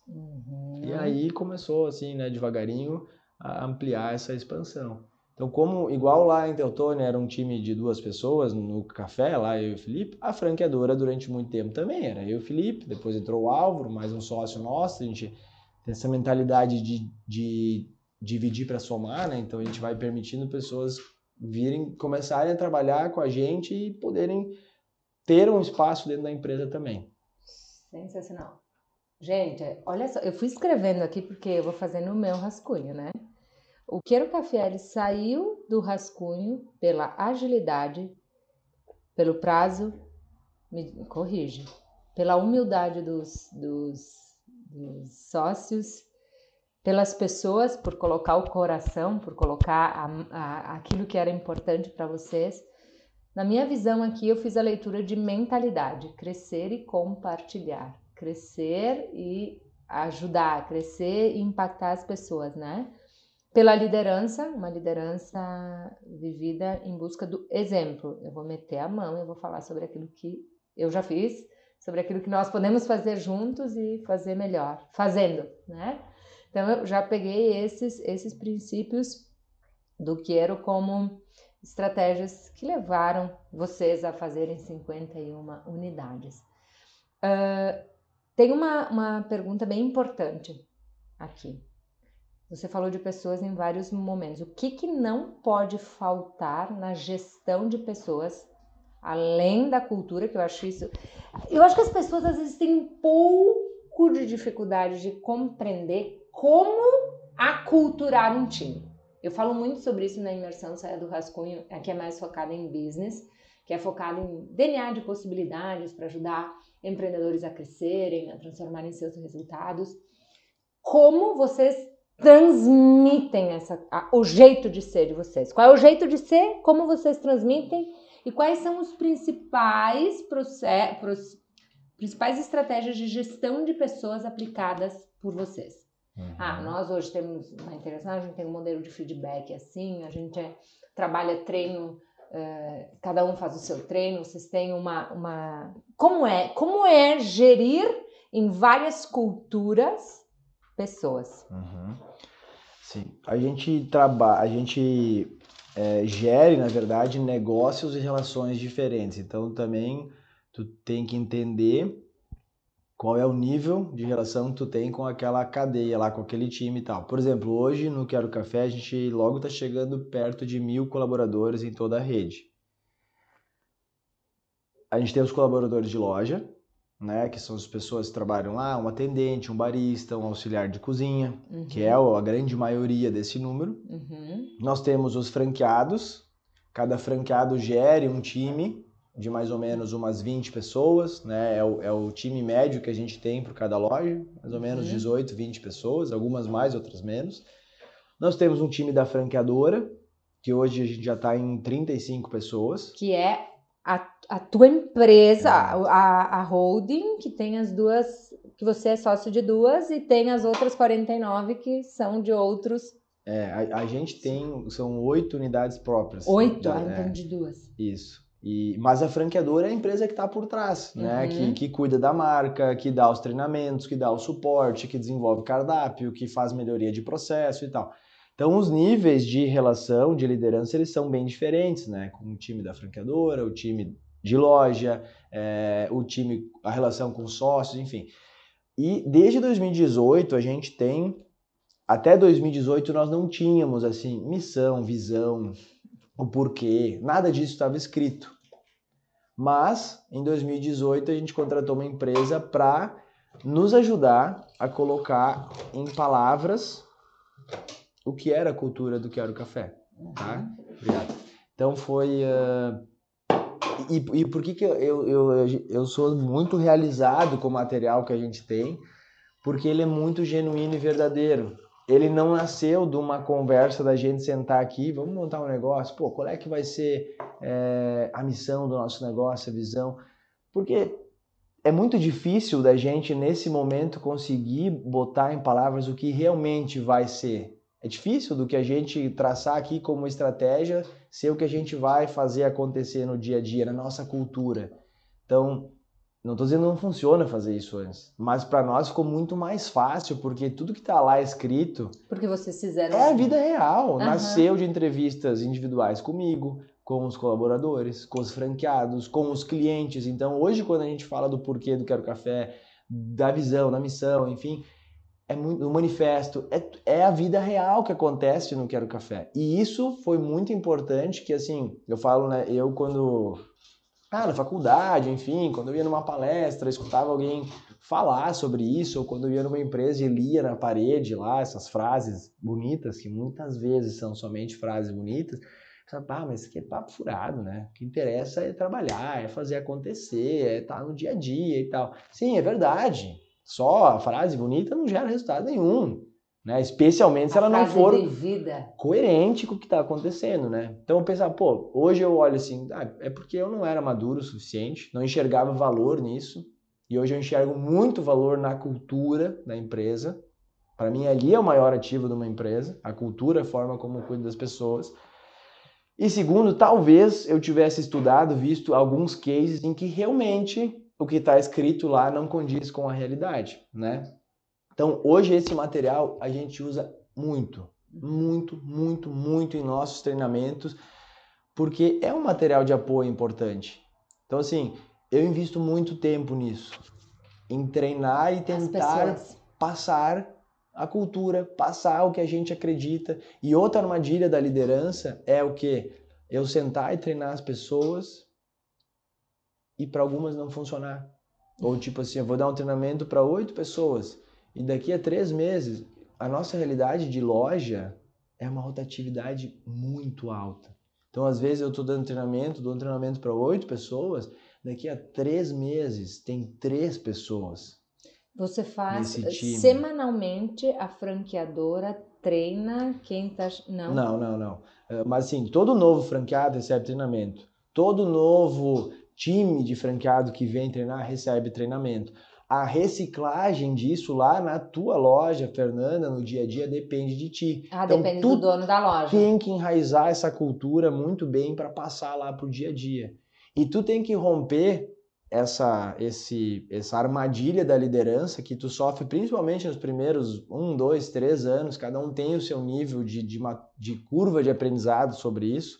Uhum. E aí começou, assim, né, devagarinho, a ampliar essa expansão. Então, como igual lá em Teutônia era um time de duas pessoas no café, lá eu e o Felipe, a franqueadora durante muito tempo também era eu e o Felipe, depois entrou o Álvaro, mais um sócio nosso, a gente tem essa mentalidade de, de dividir para somar, né? Então a gente vai permitindo pessoas virem, começarem a trabalhar com a gente e poderem ter um espaço dentro da empresa também. Sensacional. Gente, olha só, eu fui escrevendo aqui porque eu vou fazendo o meu rascunho, né? O Queiro Café saiu do rascunho pela agilidade, pelo prazo, me corrige, pela humildade dos, dos, dos sócios, pelas pessoas, por colocar o coração, por colocar a, a, aquilo que era importante para vocês. Na minha visão aqui, eu fiz a leitura de mentalidade, crescer e compartilhar, crescer e ajudar, crescer e impactar as pessoas, né? Pela liderança, uma liderança vivida em busca do exemplo. Eu vou meter a mão, eu vou falar sobre aquilo que eu já fiz, sobre aquilo que nós podemos fazer juntos e fazer melhor, fazendo, né? Então eu já peguei esses esses princípios do Quero como estratégias que levaram vocês a fazerem 51 unidades. Uh, tem uma, uma pergunta bem importante aqui. Você falou de pessoas em vários momentos. O que, que não pode faltar na gestão de pessoas, além da cultura, que eu acho isso. Eu acho que as pessoas às vezes têm um pouco de dificuldade de compreender como aculturar um time. Eu falo muito sobre isso na imersão Saia do Rascunho, que é mais focada em business, que é focada em DNA de possibilidades para ajudar empreendedores a crescerem, a transformarem seus resultados. Como vocês transmitem essa, a, o jeito de ser de vocês. Qual é o jeito de ser? Como vocês transmitem? E quais são os principais processos, principais estratégias de gestão de pessoas aplicadas por vocês? Uhum. Ah, nós hoje temos na interação, a gente tem um modelo de feedback assim, a gente é, trabalha treino, uh, cada um faz o seu treino, vocês têm uma, uma. Como é? Como é gerir em várias culturas pessoas? Uhum. Sim. A gente trabalha, a gente é, gere, na verdade, negócios e relações diferentes. Então também tu tem que entender qual é o nível de relação que tu tem com aquela cadeia lá, com aquele time e tal. Por exemplo, hoje no Quero Café a gente logo está chegando perto de mil colaboradores em toda a rede. A gente tem os colaboradores de loja, né, que são as pessoas que trabalham lá, um atendente, um barista, um auxiliar de cozinha, uhum. que é a grande maioria desse número. Uhum. Nós temos os franqueados, cada franqueado gere um time de mais ou menos umas 20 pessoas, né, é o, é o time médio que a gente tem por cada loja, mais ou menos uhum. 18, 20 pessoas, algumas mais, outras menos. Nós temos um time da franqueadora, que hoje a gente já está em 35 pessoas. Que é a, a tua empresa, a, a holding, que tem as duas, que você é sócio de duas, e tem as outras 49 que são de outros. É, a, a gente tem, são oito unidades próprias. Oito, ah, então é, de duas. Isso. E, mas a franqueadora é a empresa que está por trás, né? uhum. né? Que, que cuida da marca, que dá os treinamentos, que dá o suporte, que desenvolve cardápio, que faz melhoria de processo e tal. Então, os níveis de relação, de liderança, eles são bem diferentes, né? Com o time da franqueadora, o time de loja, é, o time, a relação com sócios, enfim. E desde 2018 a gente tem, até 2018 nós não tínhamos assim missão, visão, o porquê, nada disso estava escrito. Mas em 2018 a gente contratou uma empresa para nos ajudar a colocar em palavras o que era a cultura do Quero Café. Tá? Uhum. Obrigado. Então foi. Uh, e, e por que, que eu, eu, eu sou muito realizado com o material que a gente tem? Porque ele é muito genuíno e verdadeiro. Ele não nasceu de uma conversa da gente sentar aqui, vamos montar um negócio, pô, qual é que vai ser é, a missão do nosso negócio, a visão? Porque é muito difícil da gente, nesse momento, conseguir botar em palavras o que realmente vai ser é difícil do que a gente traçar aqui como estratégia ser o que a gente vai fazer acontecer no dia a dia, na nossa cultura. Então, Não estou dizendo que não funciona fazer isso antes, mas para nós ficou muito mais fácil, porque tudo que está lá escrito. Porque vocês fizeram. É a vida real. Uhum. Nasceu de entrevistas individuais comigo, com os colaboradores, com os franqueados, com os clientes. Então, hoje, quando a gente fala do porquê do Quero Café, da visão, da missão, enfim, é o manifesto, é, é a vida real que acontece no Quero Café. E isso foi muito importante, que assim, eu falo, né, eu quando ah, na faculdade, enfim, quando eu ia numa palestra, escutava alguém falar sobre isso, ou quando eu ia numa empresa e lia na parede lá essas frases bonitas, que muitas vezes são somente frases bonitas, ah, mas aqui é papo furado, né? O que interessa é trabalhar, é fazer acontecer, é estar no dia a dia e tal. Sim, é verdade. Só a frase bonita não gera resultado nenhum. Né? Especialmente se ela não for coerente com o que está acontecendo, né? Então eu pensava, pô, hoje eu olho assim, ah, é porque eu não era maduro o suficiente, não enxergava valor nisso, e hoje eu enxergo muito valor na cultura da empresa. Para mim ali é o maior ativo de uma empresa, a cultura, a forma como cuida das pessoas. E segundo, talvez eu tivesse estudado, visto alguns cases em que realmente o que está escrito lá não condiz com a realidade, né? Então, hoje esse material a gente usa muito, muito, muito, muito em nossos treinamentos, porque é um material de apoio importante. Então, assim, eu invisto muito tempo nisso, em treinar e tentar passar a cultura, passar o que a gente acredita. E outra armadilha da liderança é o que? Eu sentar e treinar as pessoas e para algumas não funcionar. Ou tipo assim, eu vou dar um treinamento para oito pessoas e daqui a três meses, a nossa realidade de loja é uma rotatividade muito alta. Então, às vezes, eu estou dando treinamento, dou um treinamento para oito pessoas, daqui a três meses tem três pessoas. Você faz semanalmente a franqueadora treina quem está. Não. não, não, não. É, mas assim, todo novo franqueado recebe treinamento. Todo novo time de franqueado que vem treinar recebe treinamento a reciclagem disso lá na tua loja, Fernanda, no dia a dia, depende de ti. Ah, então, depende do dono da loja. Tem que enraizar essa cultura muito bem para passar lá pro dia a dia. E tu tem que romper essa, esse, essa armadilha da liderança que tu sofre principalmente nos primeiros um, dois, três anos. Cada um tem o seu nível de, de, de curva de aprendizado sobre isso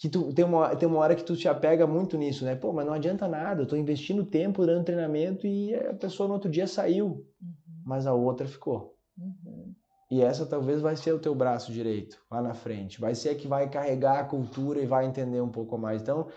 que tu tem uma, tem uma hora que tu te apega muito nisso, né? Pô, mas não adianta nada, eu tô investindo tempo dando treinamento e a pessoa no outro dia saiu, uhum. mas a outra ficou. Uhum. E essa talvez vai ser o teu braço direito lá na frente, vai ser a que vai carregar a cultura e vai entender um pouco mais. Então,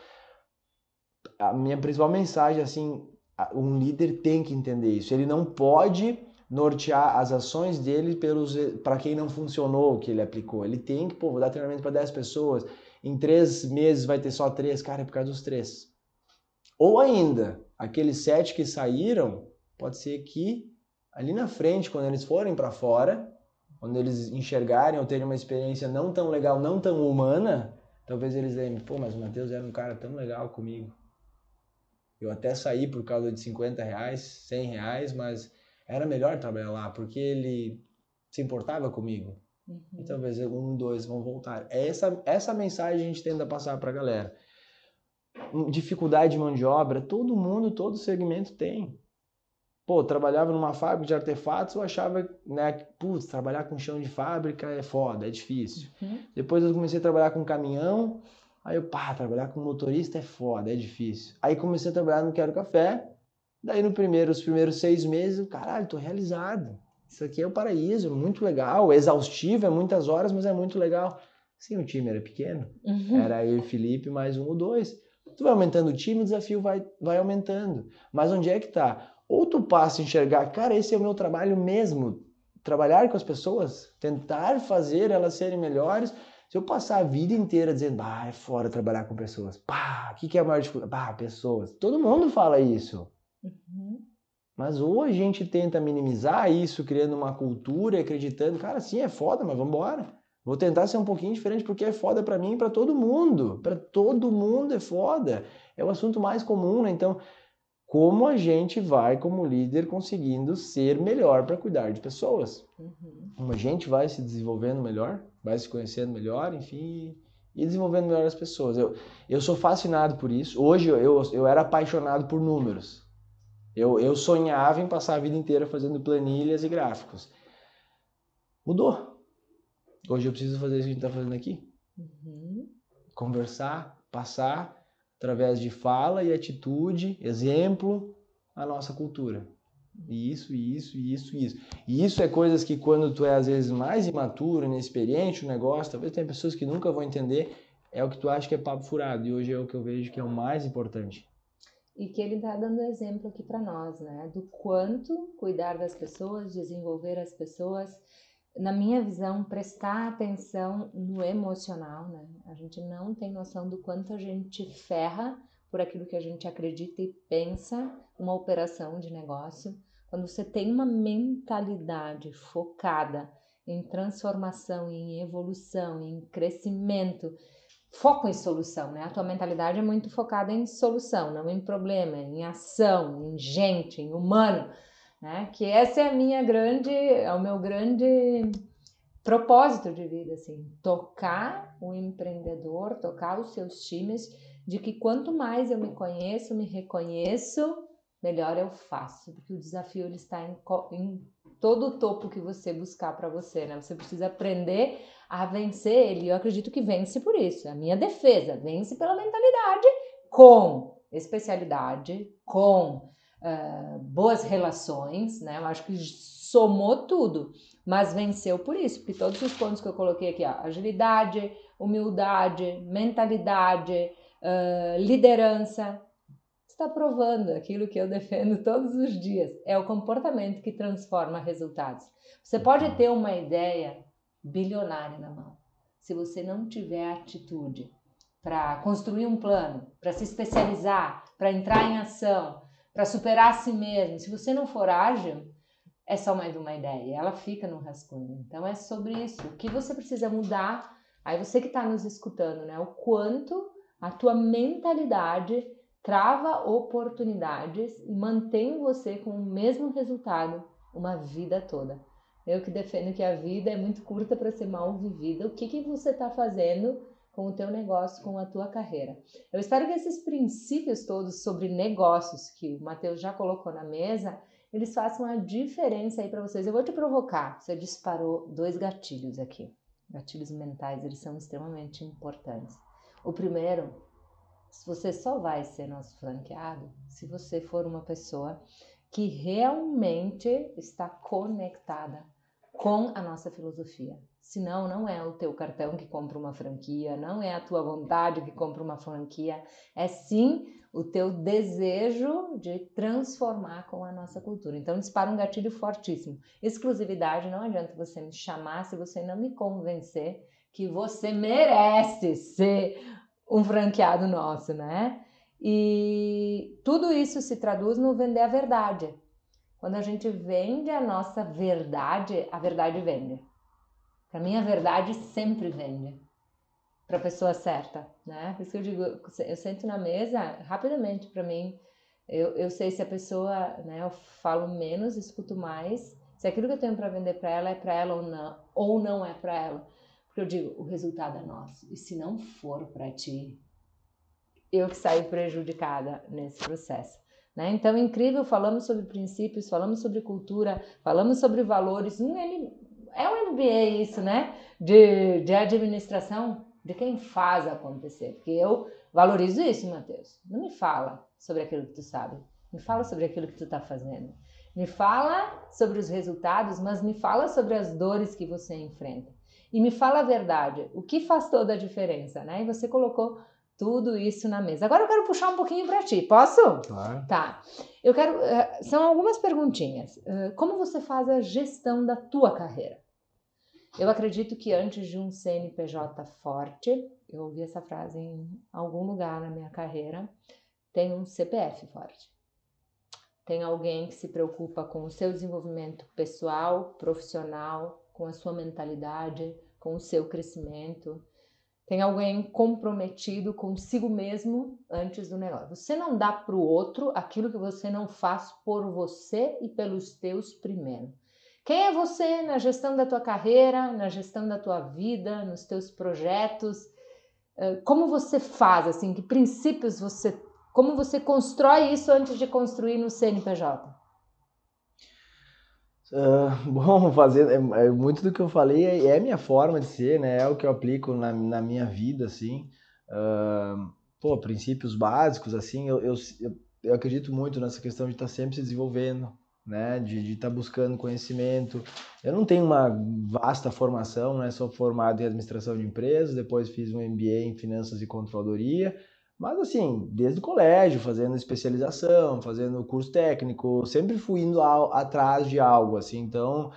a minha principal mensagem assim, um líder tem que entender isso. Ele não pode nortear as ações dele pelos para quem não funcionou o que ele aplicou. Ele tem que, pô, vou dar treinamento para 10 pessoas em três meses vai ter só três, cara, é por causa dos três. Ou ainda, aqueles sete que saíram, pode ser que ali na frente, quando eles forem para fora, quando eles enxergarem ou terem uma experiência não tão legal, não tão humana, talvez eles lembrem, pô, mas o Matheus era um cara tão legal comigo. Eu até saí por causa de 50 reais, 100 reais, mas era melhor trabalhar lá, porque ele se importava comigo. Uhum. E talvez um, dois vão voltar. É essa, essa mensagem a gente tenta passar para a galera. Dificuldade de mão de obra, todo mundo, todo segmento tem. Pô, trabalhava numa fábrica de artefatos, eu achava, né, putz, trabalhar com chão de fábrica é foda, é difícil. Uhum. Depois eu comecei a trabalhar com caminhão, aí eu, pá, trabalhar com motorista é foda, é difícil. Aí comecei a trabalhar no Quero Café, daí no primeiro, os primeiros seis meses, caralho, tô realizado. Isso aqui é o paraíso, muito legal, exaustivo, é muitas horas, mas é muito legal. Sim, o time era pequeno, uhum. era eu e Felipe mais um ou dois. Tu vai aumentando o time, o desafio vai, vai aumentando. Mas onde é que tá? Ou tu passa a enxergar, cara, esse é o meu trabalho mesmo, trabalhar com as pessoas, tentar fazer elas serem melhores. Se eu passar a vida inteira dizendo, bah, é fora trabalhar com pessoas, pá, o que, que é a maior dificuldade? Bah, pessoas. Todo mundo fala isso. Uhum. Mas ou a gente tenta minimizar isso, criando uma cultura, acreditando, cara, sim, é foda, mas vamos embora. Vou tentar ser um pouquinho diferente porque é foda para mim e para todo mundo. Para todo mundo é foda. É o assunto mais comum, né? Então, como a gente vai, como líder, conseguindo ser melhor para cuidar de pessoas? Uhum. Como a gente vai se desenvolvendo melhor, vai se conhecendo melhor, enfim, e desenvolvendo melhor as pessoas. Eu, eu sou fascinado por isso. Hoje eu, eu, eu era apaixonado por números. Eu, eu sonhava em passar a vida inteira fazendo planilhas e gráficos. Mudou. Hoje eu preciso fazer isso que a gente está fazendo aqui. Uhum. Conversar, passar através de fala e atitude, exemplo, a nossa cultura. Isso, isso, isso, isso. E isso é coisas que quando tu é às vezes mais imaturo, inexperiente, o negócio, talvez tenha pessoas que nunca vão entender, é o que tu acha que é papo furado. E hoje é o que eu vejo que é o mais importante. E que ele está dando exemplo aqui para nós, né? Do quanto cuidar das pessoas, desenvolver as pessoas, na minha visão, prestar atenção no emocional, né? A gente não tem noção do quanto a gente ferra por aquilo que a gente acredita e pensa uma operação de negócio. Quando você tem uma mentalidade focada em transformação, em evolução, em crescimento, foco em solução, né? A tua mentalidade é muito focada em solução, não em problema, em ação, em gente, em humano, né? Que essa é a minha grande, é o meu grande propósito de vida, assim, tocar o empreendedor, tocar os seus times de que quanto mais eu me conheço, me reconheço, melhor eu faço, porque o desafio ele está em, em todo o topo que você buscar para você, né? Você precisa aprender a vencer ele. Eu acredito que vence por isso. É a minha defesa vence pela mentalidade com especialidade, com uh, boas relações, né? Eu acho que somou tudo, mas venceu por isso, porque todos os pontos que eu coloquei aqui, ó, agilidade, humildade, mentalidade, uh, liderança. Está provando aquilo que eu defendo todos os dias. É o comportamento que transforma resultados. Você pode ter uma ideia bilionária na mão. Se você não tiver atitude para construir um plano, para se especializar, para entrar em ação, para superar a si mesmo, se você não for ágil, é só mais uma ideia, ela fica no rascunho. Então é sobre isso. O que você precisa mudar? Aí você que está nos escutando, né? O quanto a tua mentalidade trava oportunidades e mantém você com o mesmo resultado uma vida toda. Eu que defendo que a vida é muito curta para ser mal vivida. O que, que você está fazendo com o teu negócio, com a tua carreira? Eu espero que esses princípios todos sobre negócios que o Matheus já colocou na mesa, eles façam a diferença aí para vocês. Eu vou te provocar. Você disparou dois gatilhos aqui. Gatilhos mentais, eles são extremamente importantes. O primeiro, você só vai ser nosso franqueado se você for uma pessoa que realmente está conectada com a nossa filosofia. Senão, não é o teu cartão que compra uma franquia, não é a tua vontade que compra uma franquia, é sim o teu desejo de transformar com a nossa cultura. Então, dispara um gatilho fortíssimo. Exclusividade, não adianta você me chamar se você não me convencer que você merece ser um franqueado nosso, né? E tudo isso se traduz no vender a verdade. Quando a gente vende a nossa verdade, a verdade vende. Para mim, a verdade sempre vende para a pessoa certa, né? Por isso que eu digo, eu sento na mesa rapidamente para mim. Eu, eu sei se a pessoa, né? Eu falo menos, escuto mais. Se aquilo que eu tenho para vender para ela é para ela ou não, ou não é para ela. Porque eu digo, o resultado é nosso. E se não for para ti, eu que saio prejudicada nesse processo. Né? Então, incrível, falamos sobre princípios, falamos sobre cultura, falamos sobre valores. Um, é um MBA isso, né? De, de administração, de quem faz acontecer. Porque eu valorizo isso, Matheus. Não me fala sobre aquilo que tu sabe. Me fala sobre aquilo que tu está fazendo. Me fala sobre os resultados, mas me fala sobre as dores que você enfrenta e me fala a verdade, o que faz toda a diferença, né? E você colocou tudo isso na mesa. Agora eu quero puxar um pouquinho para ti, posso? Claro. Tá. Eu quero. Uh, são algumas perguntinhas. Uh, como você faz a gestão da tua carreira? Eu acredito que antes de um CNPJ forte, eu ouvi essa frase em algum lugar na minha carreira, tem um CPF forte. Tem alguém que se preocupa com o seu desenvolvimento pessoal, profissional, com a sua mentalidade, com o seu crescimento. Tem alguém comprometido consigo mesmo antes do negócio. Você não dá para o outro aquilo que você não faz por você e pelos teus primeiro. Quem é você na gestão da tua carreira, na gestão da tua vida, nos teus projetos? uh, como você faz, assim, que princípios você, como você constrói isso antes de construir no CNPJ? Uh, bom, fazer é, é, muito do que eu falei é, é, minha forma de ser, né? É o que eu aplico na, na minha vida, assim. Uh, pô, princípios básicos, assim. Eu, eu, eu, acredito muito nessa questão de estar tá sempre se desenvolvendo, né? De estar tá buscando conhecimento. Eu não tenho uma vasta formação, né? Sou formado em administração de empresas, depois fiz um MBA em finanças e controladoria mas assim, desde o colégio, fazendo especialização, fazendo curso técnico, sempre fui indo ao, atrás de algo, assim. Então,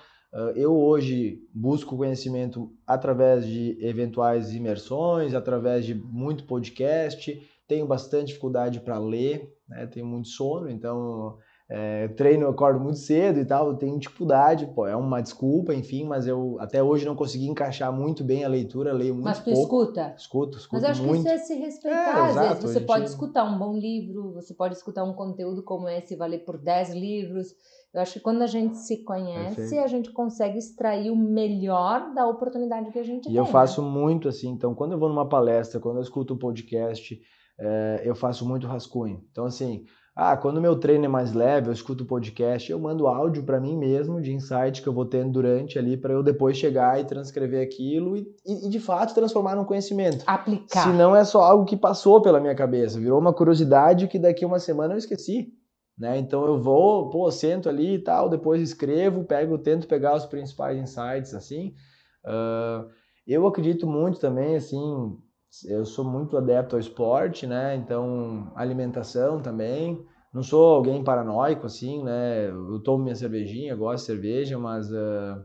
eu hoje busco conhecimento através de eventuais imersões, através de muito podcast, tenho bastante dificuldade para ler, né? tenho muito sono, então é, treino, eu acordo muito cedo e tal, eu tenho dificuldade, pô, é uma desculpa, enfim, mas eu até hoje não consegui encaixar muito bem a leitura, leio muito Mas tu pouco. escuta? Escuto, escuto Mas acho muito. que isso é se respeitar, é, às exato, vezes você pode gente... escutar um bom livro, você pode escutar um conteúdo como esse, valer por 10 livros, eu acho que quando a gente se conhece, Perfeito. a gente consegue extrair o melhor da oportunidade que a gente e tem. E eu faço né? muito assim, então quando eu vou numa palestra, quando eu escuto um podcast, é, eu faço muito rascunho. Então assim, ah, quando meu treino é mais leve, eu escuto o podcast, eu mando áudio para mim mesmo de insight que eu vou tendo durante ali para eu depois chegar e transcrever aquilo e, e, de fato transformar num conhecimento. Aplicar. Se não é só algo que passou pela minha cabeça, virou uma curiosidade que daqui uma semana eu esqueci. Né? Então eu vou, pô, sento ali e tal, depois escrevo, pego, tento pegar os principais insights assim. Uh, eu acredito muito também assim eu sou muito adepto ao esporte, né? Então, alimentação também. Não sou alguém paranoico, assim, né? Eu tomo minha cervejinha, gosto de cerveja, mas uh,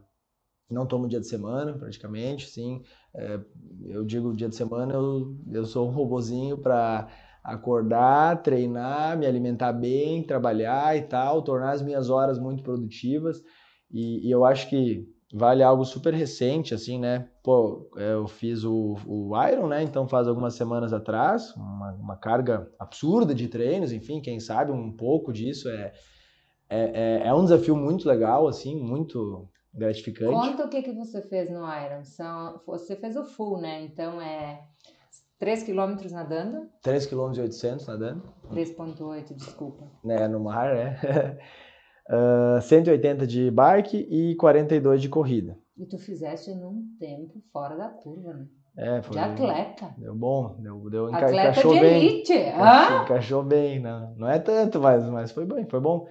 não tomo dia de semana, praticamente, sim. É, eu digo dia de semana, eu, eu sou um robozinho para acordar, treinar, me alimentar bem, trabalhar e tal, tornar as minhas horas muito produtivas. E, e eu acho que vale algo super recente, assim, né? Pô, é, eu fiz o, o Iron, né? Então faz algumas semanas atrás, uma, uma carga absurda de treinos, enfim, quem sabe um pouco disso é, é, é, é um desafio muito legal, assim, muito gratificante. Conta o que, que você fez no Iron. São, você fez o full, né? Então é 3 km nadando? 3 km e 800 nadando. 3.8, desculpa. Né, no mar, é. Uh, ah, 180 de bike e 42 de corrida. E tu fizeste num tempo fora da curva, né? É, foi. De atleta. Deu bom, deu, deu atleta encaixou de bem. elite. Encaixou, encaixou bem, não, não é tanto, mas, mas foi bem, foi bom.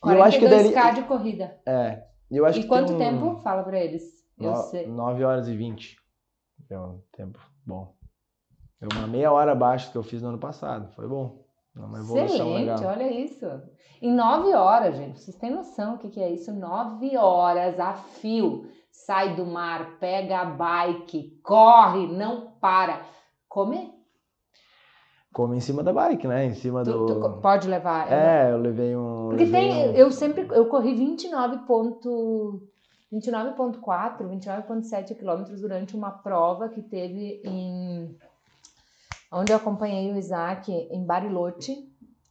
42 eu acho que K de corrida. É. Eu acho e que quanto um, tempo? Fala pra eles. Eu no, sei. 9 horas e 20. Deu um tempo bom. Deu uma meia hora abaixo do que eu fiz no ano passado. Foi bom. Uma evolução Excelente, legal. olha isso. Em nove horas, gente, vocês têm noção o que, que é isso? Nove horas a fio. Sai do mar, pega a bike, corre, não para. Come? Come em cima da bike, né? Em cima tu, do. Tu pode levar. É, eu levei um. Porque levei tem. Um... Eu sempre. Eu corri 29 ponto. 29.4, 29.7 quilômetros durante uma prova que teve em onde eu acompanhei o Isaac em Bariloche.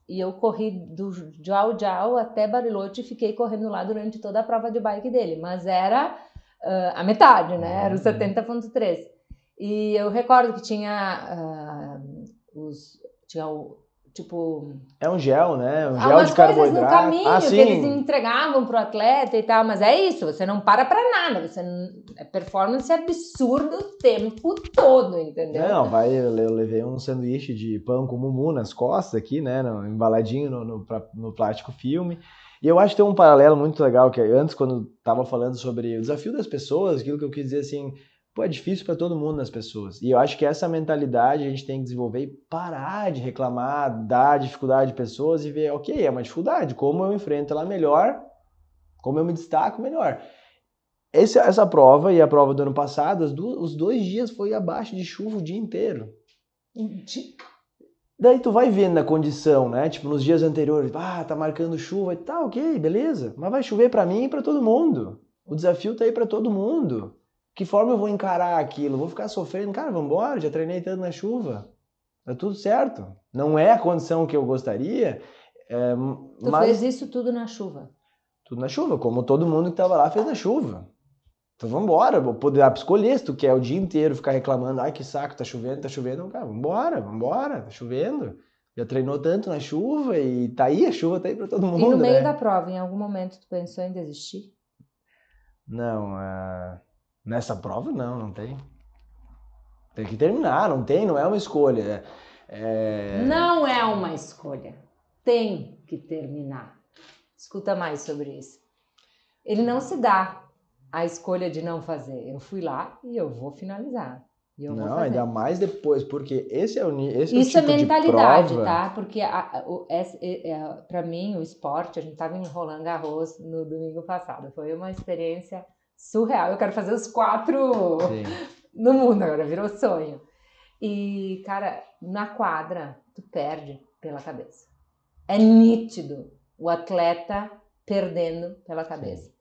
E eu corri do Jau Jau até Bariloche e fiquei correndo lá durante toda a prova de bike dele. Mas era uh, a metade, né? Era o 70.3. Uhum. E eu recordo que tinha uh, os... Tinha o, Tipo. É um gel, né? Um gel de carboidrato. no caminho ah, que eles entregavam pro atleta e tal, mas é isso, você não para pra nada, você não... é performance absurda o tempo todo, entendeu? Não, vai, eu levei um sanduíche de pão com mumu nas costas aqui, né? No, embaladinho no, no, no plástico filme. E eu acho que tem um paralelo muito legal, que antes, quando tava falando sobre o desafio das pessoas, aquilo que eu quis dizer assim, pô, é difícil para todo mundo nas pessoas. E eu acho que essa mentalidade a gente tem que desenvolver e parar de reclamar da dificuldade de pessoas e ver, ok, é uma dificuldade, como eu enfrento ela melhor, como eu me destaco melhor. Esse, essa prova e a prova do ano passado, duas, os dois dias foi abaixo de chuva o dia inteiro. Daí tu vai vendo a condição, né? Tipo, nos dias anteriores, ah, tá marcando chuva e tal, ok, beleza. Mas vai chover para mim e para todo mundo. O desafio tá aí para todo mundo. Que forma eu vou encarar aquilo? Vou ficar sofrendo? Cara, vamos embora, já treinei tanto na chuva. Tá tudo certo. Não é a condição que eu gostaria. É, tu mas... fez isso tudo na chuva? Tudo na chuva, como todo mundo que estava lá fez na chuva. Então vamos embora, vou poder pra escolher se tu quer o dia inteiro ficar reclamando, ai que saco, tá chovendo, tá chovendo, cara, vambora, vambora, tá chovendo. Já treinou tanto na chuva e tá aí, a chuva tá aí pra todo mundo. E no meio né? da prova, em algum momento tu pensou em desistir? Não, ah, nessa prova não, não tem. Tem que terminar, não tem, não é uma escolha. É... Não é uma escolha. Tem que terminar. Escuta mais sobre isso. Ele não se dá a escolha de não fazer. Eu fui lá e eu vou finalizar. E eu vou Não, fazer. ainda mais depois, porque esse é o, ni- esse Isso é é o tipo mentalidade, de prova. tá? Porque é, é, pra mim, o esporte, a gente tava em Roland Garros no domingo passado. Foi uma experiência surreal. Eu quero fazer os quatro Sim. no mundo agora, virou sonho. E, cara, na quadra, tu perde pela cabeça. É nítido o atleta perdendo pela cabeça.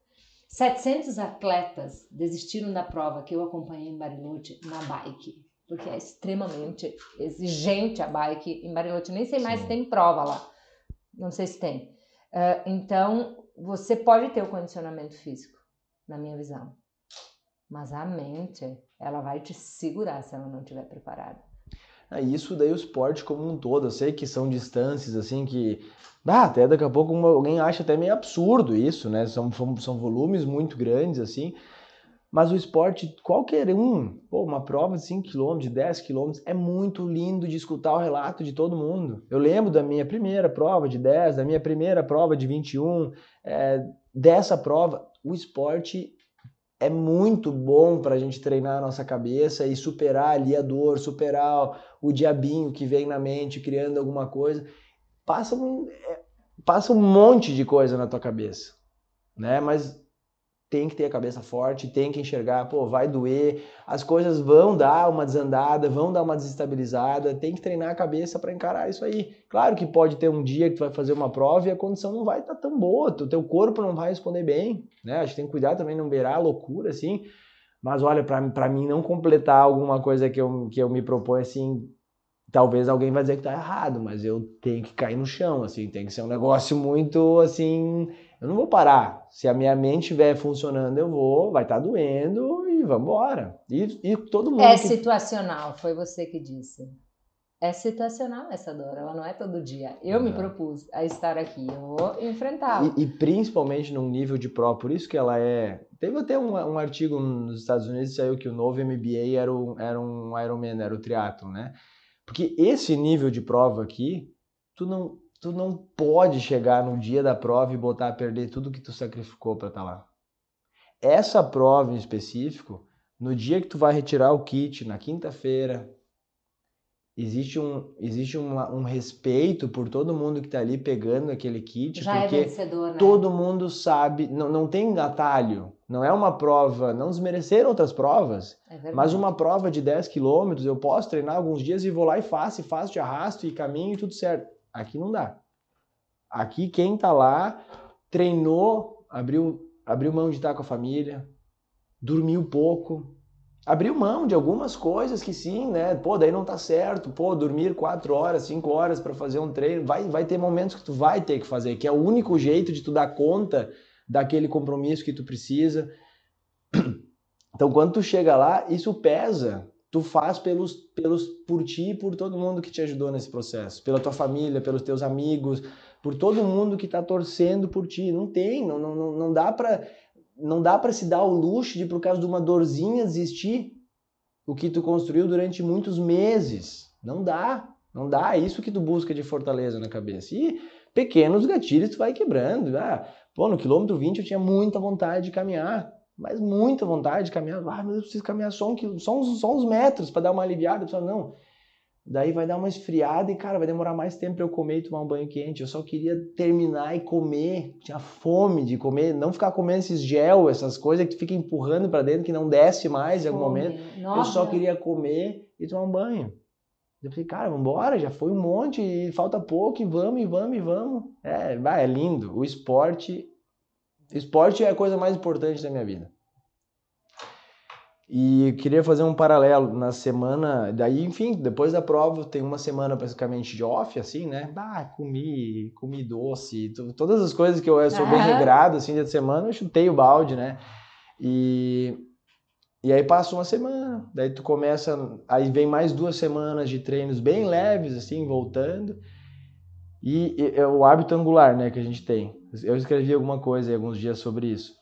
700 atletas desistiram da prova que eu acompanhei em Bariloche na bike, porque é extremamente exigente a bike em Bariloche. Nem sei mais Sim. se tem prova lá. Não sei se tem. Ah, então, você pode ter o condicionamento físico, na minha visão. Mas a mente, ela vai te segurar se ela não estiver preparada. É isso daí o esporte como um todo. Eu sei que são distâncias assim que. Ah, até daqui a pouco alguém acha até meio absurdo isso, né? São, são, são volumes muito grandes, assim. Mas o esporte, qualquer um, pô, uma prova de 5 km, de 10 km, é muito lindo de escutar o relato de todo mundo. Eu lembro da minha primeira prova de 10, da minha primeira prova de 21, é, dessa prova. O esporte é muito bom para a gente treinar a nossa cabeça e superar ali a dor, superar o diabinho que vem na mente criando alguma coisa. Passa um, é, passa um monte de coisa na tua cabeça, né? Mas tem que ter a cabeça forte, tem que enxergar, pô, vai doer, as coisas vão dar uma desandada, vão dar uma desestabilizada, tem que treinar a cabeça para encarar isso aí. Claro que pode ter um dia que tu vai fazer uma prova e a condição não vai estar tão boa, o teu corpo não vai responder bem, né? A gente tem que cuidar também, não beirar a loucura, assim. Mas olha, para mim não completar alguma coisa que eu, que eu me proponho, assim, talvez alguém vai dizer que tá errado, mas eu tenho que cair no chão, assim, tem que ser um negócio muito, assim, eu não vou parar. Se a minha mente estiver funcionando, eu vou, vai estar doendo e vamos embora. E, e todo mundo É que situacional, foi você que disse. É situacional essa dor, ela não é todo dia. Eu me Não. propus a estar aqui, eu vou enfrentá-la. E, e principalmente num nível de pró, por isso que ela é. Teve até um, um artigo nos Estados Unidos que saiu que o novo MBA era um, era um Ironman, era o triatlo, né? Porque esse nível de prova aqui, tu não, tu não pode chegar no dia da prova e botar a perder tudo que tu sacrificou para estar lá. Essa prova em específico, no dia que tu vai retirar o kit, na quinta-feira, existe um, existe uma- um respeito por todo mundo que tá ali pegando aquele kit, Já é porque vencedor, né? todo mundo sabe, não, não tem atalho, não é uma prova, não desmereceram outras provas, É mas uma prova de 10 quilômetros eu posso treinar alguns dias e vou lá e faço, e faço, te arrasto e caminho e tudo certo. Aqui não dá. Aqui quem tá lá treinou, abriu, abriu mão de estar com a família, dormiu pouco, abriu mão de algumas coisas que sim, né? Pô, daí não tá certo. Pô, dormir quatro horas, cinco horas para fazer um treino, vai, vai ter momentos que tu vai ter que fazer, que é o único jeito de tu dar conta daquele compromisso que tu precisa. Então, quando tu chega lá, isso pesa. Tu faz pelos, pelos, por ti e por todo mundo que te ajudou nesse processo. Pela tua família, pelos teus amigos, por todo mundo que tá torcendo por ti. Não tem, não, não, não dá pra não dá para se dar o luxo de por causa de uma dorzinha desistir o que tu construiu durante muitos meses. Não dá, não dá. É isso que tu busca de fortaleza na cabeça. E pequenos gatilhos tu vai quebrando. Ah, pô, no quilômetro 20 eu tinha muita vontade de caminhar, mas muita vontade de caminhar. Ah, mas eu preciso caminhar só, um quilô, só, uns, só uns metros para dar uma aliviada. Eu não, Daí vai dar uma esfriada e, cara, vai demorar mais tempo para eu comer e tomar um banho quente. Eu só queria terminar e comer. Tinha fome de comer, não ficar comendo esses gel, essas coisas que tu fica empurrando para dentro, que não desce mais em algum Fome. momento. Nossa. Eu só queria comer e tomar um banho. Eu falei, cara, vambora, já foi um monte e falta pouco e vamos, e vamos, e vamos. É, vai, é lindo. O esporte. Esporte é a coisa mais importante da minha vida. E eu queria fazer um paralelo na semana, daí, enfim, depois da prova tem uma semana basicamente de off, assim, né? Ah, comi, comi doce, todas as coisas que eu, eu sou bem regrado, assim, dia de semana, eu chutei o balde, né? E E aí passa uma semana, daí tu começa, aí vem mais duas semanas de treinos bem leves, assim, voltando. E, e é o hábito angular, né, que a gente tem. Eu escrevi alguma coisa alguns dias sobre isso.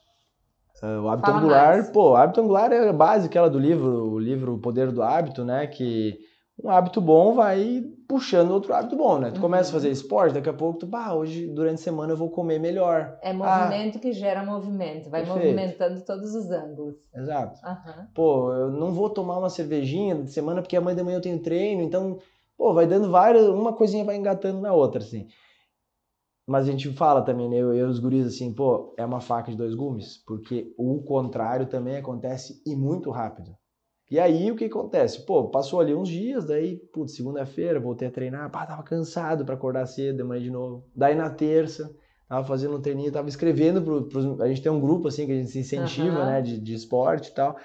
Uh, o hábito Fala angular, mais. pô, o hábito angular é a base aquela do livro, o livro O Poder do Hábito, né, que um hábito bom vai puxando outro hábito bom, né? Tu começa a Uhum. fazer esporte, daqui a pouco tu, bah, hoje durante a semana eu vou comer melhor. É movimento que gera movimento, vai Perfeito. movimentando todos os ângulos. Exato. Aham. pô, eu não vou tomar uma cervejinha de semana porque amanhã de manhã eu tenho treino, então, pô, vai dando várias, uma coisinha vai engatando na outra, assim. Mas a gente fala também, né, eu e os guris, assim, pô, é uma faca de dois gumes, porque o contrário também acontece e muito rápido. E aí, o que acontece? Pô, passou ali uns dias, daí, putz, segunda-feira, voltei a treinar, pá, tava cansado pra acordar cedo, de manhã de novo. Daí, na terça, tava fazendo um treininho, tava escrevendo pro, pros, a gente tem um grupo, assim, que a gente se incentiva, Aham. né, de, de esporte e tal.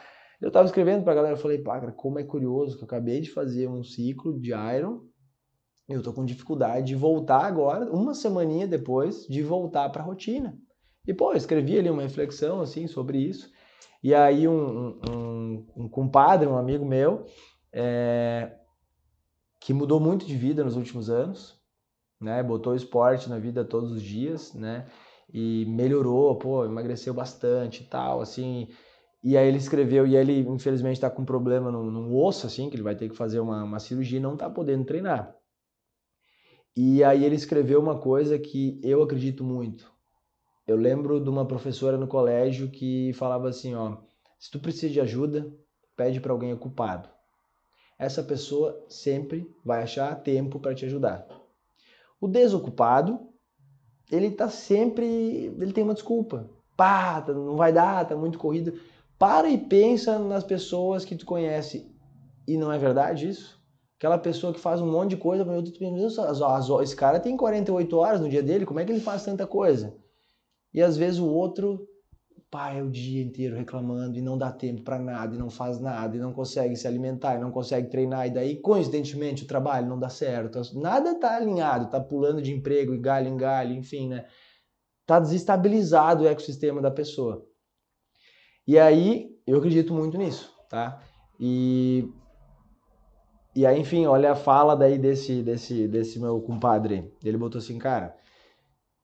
Eu tava escrevendo pra galera, eu falei, pá, cara, como é curioso que eu acabei de fazer um ciclo de Iron, eu tô com dificuldade de voltar agora, uma semaninha depois, de voltar pra rotina. E, pô, eu escrevi ali uma reflexão, assim, sobre isso. E aí um, um, um compadre, um amigo meu, é, que mudou muito de vida nos últimos anos, né? Botou esporte na vida todos os dias, né? E melhorou, pô, emagreceu bastante e tal, assim. E aí ele escreveu, e ele infelizmente tá com um problema no, no osso, assim, que ele vai ter que fazer uma, uma cirurgia e não tá podendo treinar. E aí ele escreveu uma coisa que eu acredito muito. Eu lembro de uma professora no colégio que falava assim, ó, se tu precisa de ajuda, pede para alguém ocupado. Essa pessoa sempre vai achar tempo para te ajudar. O desocupado, ele tá sempre, ele tem uma desculpa. Pá, tá- não vai dar, tá muito corrido. Para e pensa nas pessoas que tu conhece. E não é verdade isso? Aquela pessoa que faz um monte de coisa, meu Deus, as- as- esse cara tem 48 horas no dia dele, como é que ele faz tanta coisa? E às vezes o outro, pá, é o dia inteiro reclamando e não dá tempo pra nada, e não faz nada, e não consegue se alimentar, e não consegue treinar, e daí, coincidentemente, o trabalho não dá certo. Nada tá alinhado, tá pulando de emprego, e galho em galho, enfim, né? Tá desestabilizado o ecossistema da pessoa. E aí, eu acredito muito nisso, tá? E e aí, enfim, olha a fala daí desse, desse, desse meu compadre. Ele botou assim, cara,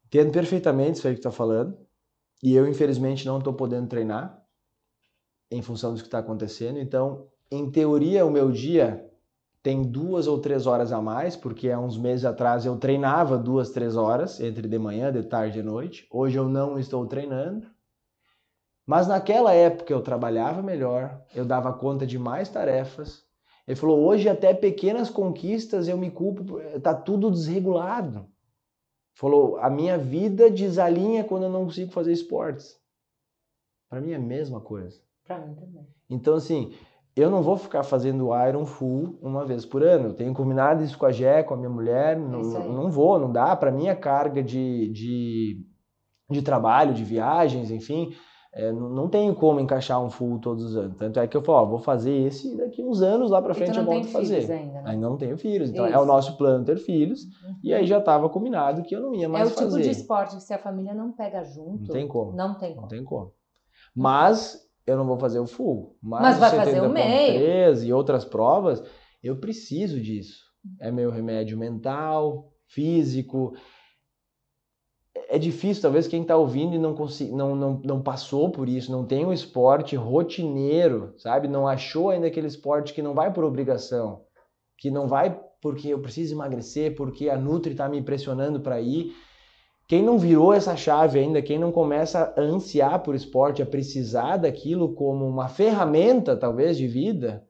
entendo perfeitamente isso aí que tu tá falando. E eu, infelizmente, não tô podendo treinar em função disso que tá acontecendo. Então, em teoria, o meu dia tem duas ou três horas a mais, porque há uns meses atrás eu treinava duas, três horas, entre de manhã, de tarde e de noite. Hoje eu não estou treinando. Mas naquela época eu trabalhava melhor, eu dava conta de mais tarefas. Ele falou: hoje até pequenas conquistas eu me culpo, tá tudo desregulado. Falou: a minha vida desalinha quando eu não consigo fazer esportes. Para mim é a mesma coisa. Pra mim também. Então, assim, eu não vou ficar fazendo Iron Full uma vez por ano. Eu tenho combinado isso com a Gé, com a minha mulher. Não, Isso aí. não vou, não dá. Para mim, a carga de, de, de trabalho, de viagens, enfim, é, não, não tenho como encaixar um full todos os anos. Tanto é que eu falo, ó, vou fazer esse e daqui uns anos lá para frente eu não volto a fazer. ainda, né? Ainda não tenho filhos, então é Isso. o nosso plano ter filhos. Uhum. E aí já estava combinado que eu não ia É mais o tipo fazer. de esporte que se a família não pega junto, Não tem como. não tem Não como. tem como. Mas eu não vou fazer o full. Mas, Mas o vai fazer o 70.3 meio. e outras provas, eu preciso disso. É meu remédio mental, físico. É difícil, talvez quem está ouvindo e não, não, não, não passou por isso, não tem um esporte rotineiro, sabe? Não achou ainda aquele esporte que não vai por obrigação, que não vai porque eu preciso emagrecer, porque a Nutri está me pressionando para ir. Quem não virou essa chave ainda, quem não começa a ansiar por esporte, a precisar daquilo como uma ferramenta, talvez, de vida,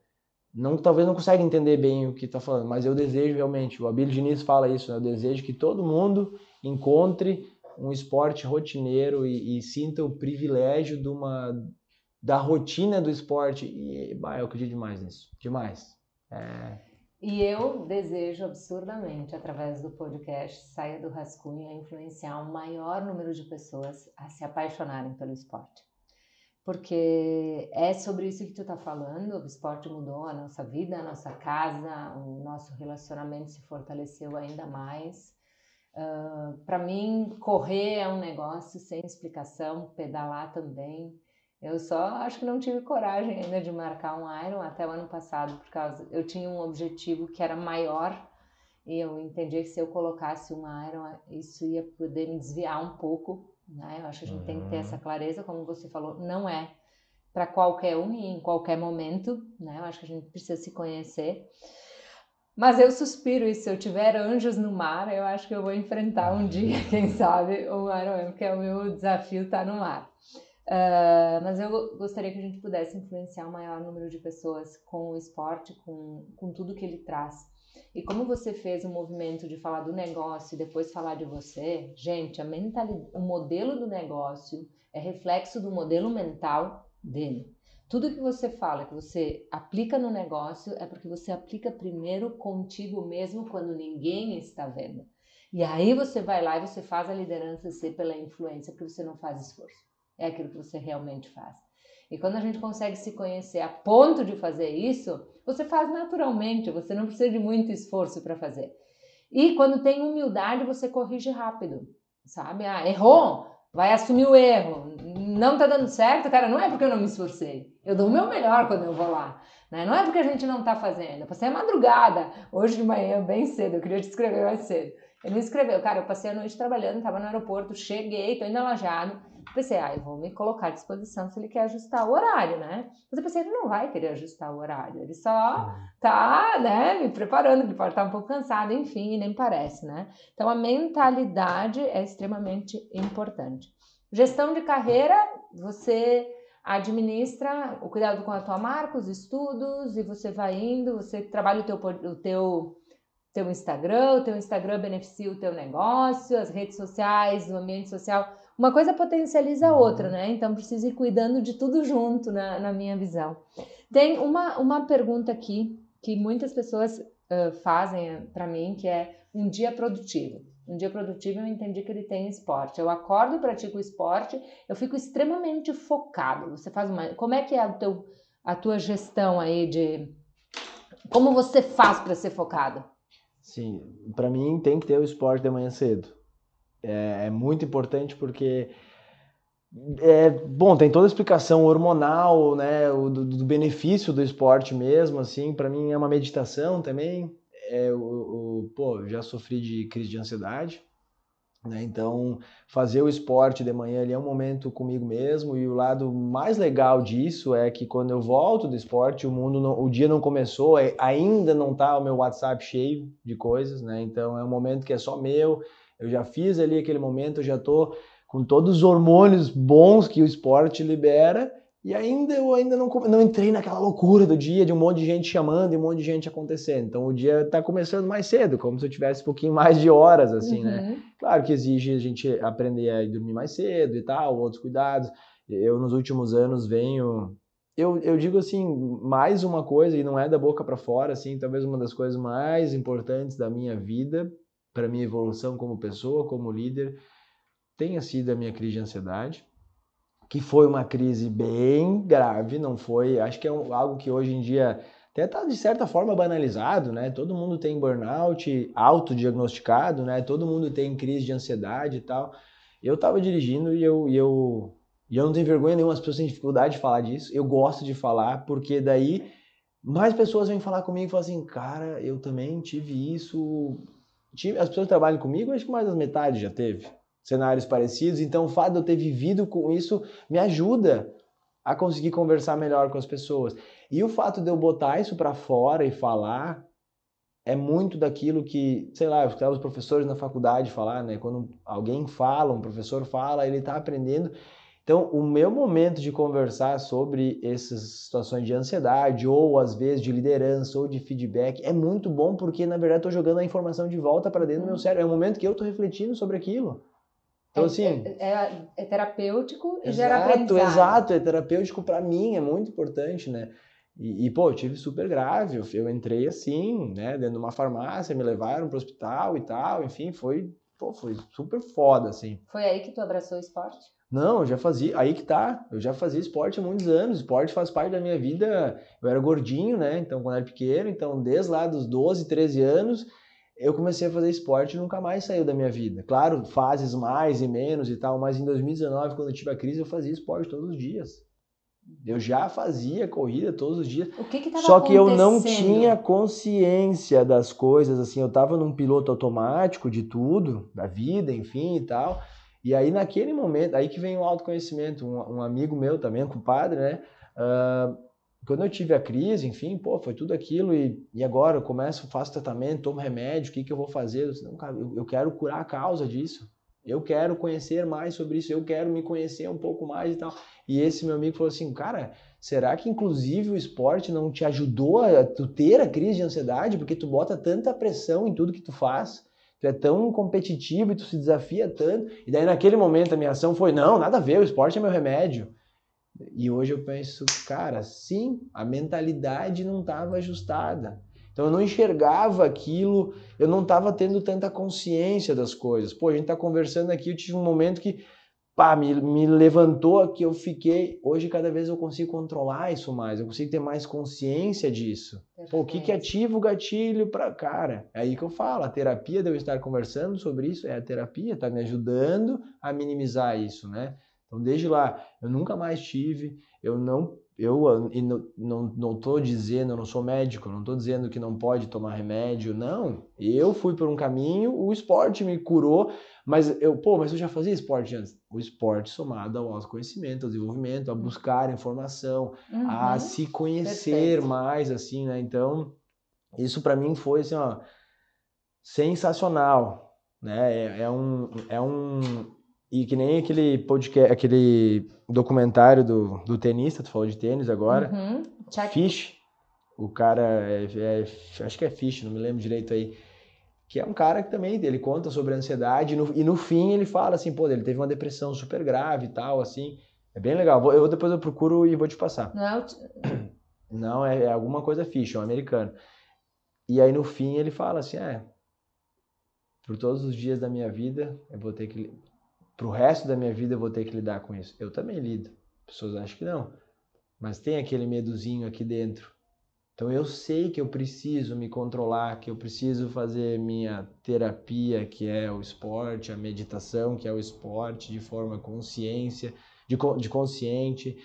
não, talvez não consegue entender bem o que está falando. Mas eu desejo realmente, o Abílio Diniz fala isso, né? eu desejo que todo mundo encontre um esporte rotineiro e, e sinta o privilégio de uma, da rotina do esporte. E bah, eu acredito demais nisso, demais. É, E eu desejo absurdamente, através do podcast Saia do Rascunho, influenciar um maior número de pessoas a se apaixonarem pelo esporte. Porque é sobre isso que tu tá falando, o esporte mudou a nossa vida, a nossa casa, o nosso relacionamento se fortaleceu ainda mais. Para mim, correr é um negócio sem explicação, pedalar também. Eu só acho que não tive coragem ainda de marcar um Iron até o ano passado, por causa eu tinha um objetivo que era maior e eu entendi que se eu colocasse um Iron, isso ia poder me desviar um pouco, né? Eu acho que a gente uhum. tem que ter essa clareza, como você falou, não é para qualquer um e em qualquer momento, né? Eu acho que a gente precisa se conhecer. Mas eu suspiro e se eu tiver anjos no mar, eu acho que eu vou enfrentar um dia, quem sabe, o Ironman, porque o meu desafio está no mar. Uh, mas eu gostaria que a gente pudesse influenciar o maior número de pessoas com o esporte, com, com tudo que ele traz. E como você fez o movimento de falar do negócio e depois falar de você, gente, a mentalidade, o modelo do negócio é reflexo do modelo mental dele. Tudo que você fala, que você aplica no negócio, é porque você aplica primeiro contigo mesmo quando ninguém está vendo. E aí você vai lá e você faz a liderança ser pela influência, porque você não faz esforço. É aquilo que você realmente faz. E quando a gente consegue se conhecer a ponto de fazer isso, você faz naturalmente, você não precisa de muito esforço para fazer. E quando tem humildade, você corrige rápido, sabe? Ah, errou, vai assumir o erro. Não tá dando certo, cara, não é porque eu não me esforcei. Eu dou o meu melhor quando eu vou lá. Né? Não é porque a gente não tá fazendo. Eu passei a madrugada, hoje de manhã, bem cedo, eu queria te escrever mais cedo. Ele me escreveu, cara, eu passei a noite trabalhando, tava no aeroporto, cheguei, tô indo alojado. Pensei, ah, eu vou me colocar à disposição se ele quer ajustar o horário, né? Mas eu pensei, ele não vai querer ajustar o horário, ele só tá, né, me preparando, ele pode estar um pouco cansado, enfim, nem parece, né? Então a mentalidade é extremamente importante. Gestão de carreira, você administra o cuidado com a tua marca, os estudos, e você vai indo, você trabalha o teu, o teu, teu Instagram, o teu Instagram beneficia o teu negócio, as redes sociais, o ambiente social uma coisa potencializa a outra, né? Então precisa ir cuidando de tudo junto, na, na minha visão. Tem uma, uma pergunta aqui que muitas pessoas uh, fazem para mim, que é um dia produtivo. Um dia produtivo eu entendi que ele tem esporte. Eu acordo, pratico esporte, eu fico extremamente focado. Você faz uma. Como é que é a, teu, a tua gestão aí de. Como você faz para ser focado? Sim, para mim tem que ter o esporte de manhã cedo. É, é muito importante porque é, bom, tem toda a explicação hormonal, né, do, do benefício do esporte mesmo, assim, para mim é uma meditação também. É, o, pô, já sofri de crise de ansiedade, né, então fazer o esporte de manhã ali é um momento comigo mesmo e o lado mais legal disso é que quando eu volto do esporte, o mundo, não, o dia não começou, é, ainda não tá o meu WhatsApp cheio de coisas, né, então é um momento que é só meu, eu já fiz ali aquele momento, eu já tô com todos os hormônios bons que o esporte libera e ainda eu ainda não, não entrei naquela loucura do dia de um monte de gente chamando e um monte de gente acontecendo. Então o dia está começando mais cedo, como se eu tivesse um pouquinho mais de horas assim, né? uhum. né? Claro que exige a gente aprender a dormir mais cedo e tal, outros cuidados. Eu nos últimos anos venho eu, eu digo assim, mais uma coisa, e não é da boca para fora, assim, talvez uma das coisas mais importantes da minha vida para minha evolução como pessoa, como líder, tenha sido a minha crise de ansiedade, que foi uma crise bem grave, não foi, acho que é um, algo que hoje em dia até está de certa forma banalizado, né? Todo mundo tem burnout autodiagnosticado, né? Todo mundo tem crise de ansiedade e tal. Eu estava dirigindo e eu, e eu e eu não tenho vergonha nenhuma, as pessoas têm dificuldade de falar disso. Eu gosto de falar, porque daí mais pessoas vêm falar comigo e falam assim, cara, eu também tive isso, as pessoas que trabalham comigo, acho que mais da metade já teve cenários parecidos. Então, o fato de eu ter vivido com isso me ajuda a conseguir conversar melhor com as pessoas. E o fato de eu botar isso para fora e falar é muito daquilo que, sei lá, eu escutava os professores na faculdade falar, né? Quando alguém fala, um professor fala, ele está aprendendo então, o meu momento de conversar sobre essas situações de ansiedade, ou às vezes de liderança, ou de feedback, é muito bom porque, na verdade, estou jogando a informação de volta para dentro do meu uhum. cérebro. É o momento que eu estou refletindo sobre aquilo. Então, é, assim. É, é, é terapêutico e exato, gera aprendizado. Exato, é terapêutico para mim, é muito importante, né? E, e, pô, eu tive super grave. Eu, eu entrei assim, né, dentro de uma farmácia, me levaram para o hospital e tal. Enfim, foi, pô, foi super foda, assim. Foi aí que tu abraçou o esporte? Não, eu já fazia, aí que tá, eu já fazia esporte há muitos anos, esporte faz parte da minha vida, eu era gordinho, né, então quando era pequeno, então desde lá dos 12, 13 anos, eu comecei a fazer esporte e nunca mais saiu da minha vida. Claro, fases mais e menos e tal, mas em 2019, quando eu tive a crise, eu fazia esporte todos os dias. Eu já fazia corrida todos os dias. O que que Só que eu não tinha consciência das coisas, assim, eu tava num piloto automático de tudo, da vida, enfim e tal. E aí naquele momento, aí que vem o autoconhecimento, um, um amigo meu também, um compadre, né? ah, quando eu tive a crise, enfim, pô, foi tudo aquilo e, e agora eu começo, faço tratamento, tomo remédio, o que que eu vou fazer? Eu, disse, não, cara, eu, eu quero curar a causa disso. Eu quero conhecer mais sobre isso, eu quero me conhecer um pouco mais e tal. E esse meu amigo falou assim, cara, será que inclusive o esporte não te ajudou a tu ter a crise de ansiedade? Porque tu bota tanta pressão em tudo que tu faz, tu é tão competitivo e tu se desafia tanto. E daí naquele momento a minha ação foi, não, nada a ver, o esporte é meu remédio. E hoje eu penso, cara, sim, a mentalidade não estava ajustada. Então eu não enxergava aquilo, eu não estava tendo tanta consciência das coisas. Pô, a gente está conversando aqui, eu tive um momento que pá, me, me levantou aqui, eu fiquei. Hoje, cada vez eu consigo controlar isso mais, eu consigo ter mais consciência disso. Pô, o que, que ativa o gatilho para. Cara, é aí que eu falo, a terapia de eu estar conversando sobre isso é a terapia, tá me ajudando a minimizar isso, né? Então, desde lá, eu nunca mais tive, eu não. Eu e não, não, não tô dizendo, eu não sou médico, não tô dizendo que não pode tomar remédio, não. Eu fui por um caminho, o esporte me curou, mas eu, pô, mas eu já fazia esporte antes. O esporte somado ao autoconhecimento, ao desenvolvimento, a buscar informação, Uhum. a se conhecer Perfeito. mais, assim, né? Então, isso para mim foi, assim, ó, sensacional, né? É, é um, é um, e que nem aquele podcast, aquele documentário do, do tenista, tu falou de tênis agora, Uhum. Fish, o cara, é, é- acho que é Fish, não me lembro direito aí, que é um cara que também, ele conta sobre a ansiedade e no, e no fim ele fala assim, pô, ele teve uma depressão super grave e tal, assim, é bem legal, Vou- eu depois eu procuro e vou te passar. Não é Não, é, é alguma coisa Fish, é um americano. E aí no fim ele fala assim, é, por todos os dias da minha vida, eu vou ter que, li- pro resto da minha vida eu vou ter que lidar com isso. Eu também lido, pessoas acham que não, mas tem aquele medozinho aqui dentro. Então eu sei que eu preciso me controlar, que eu preciso fazer minha terapia, que é o esporte, a meditação, que é o esporte, de forma consciência, de, de consciente,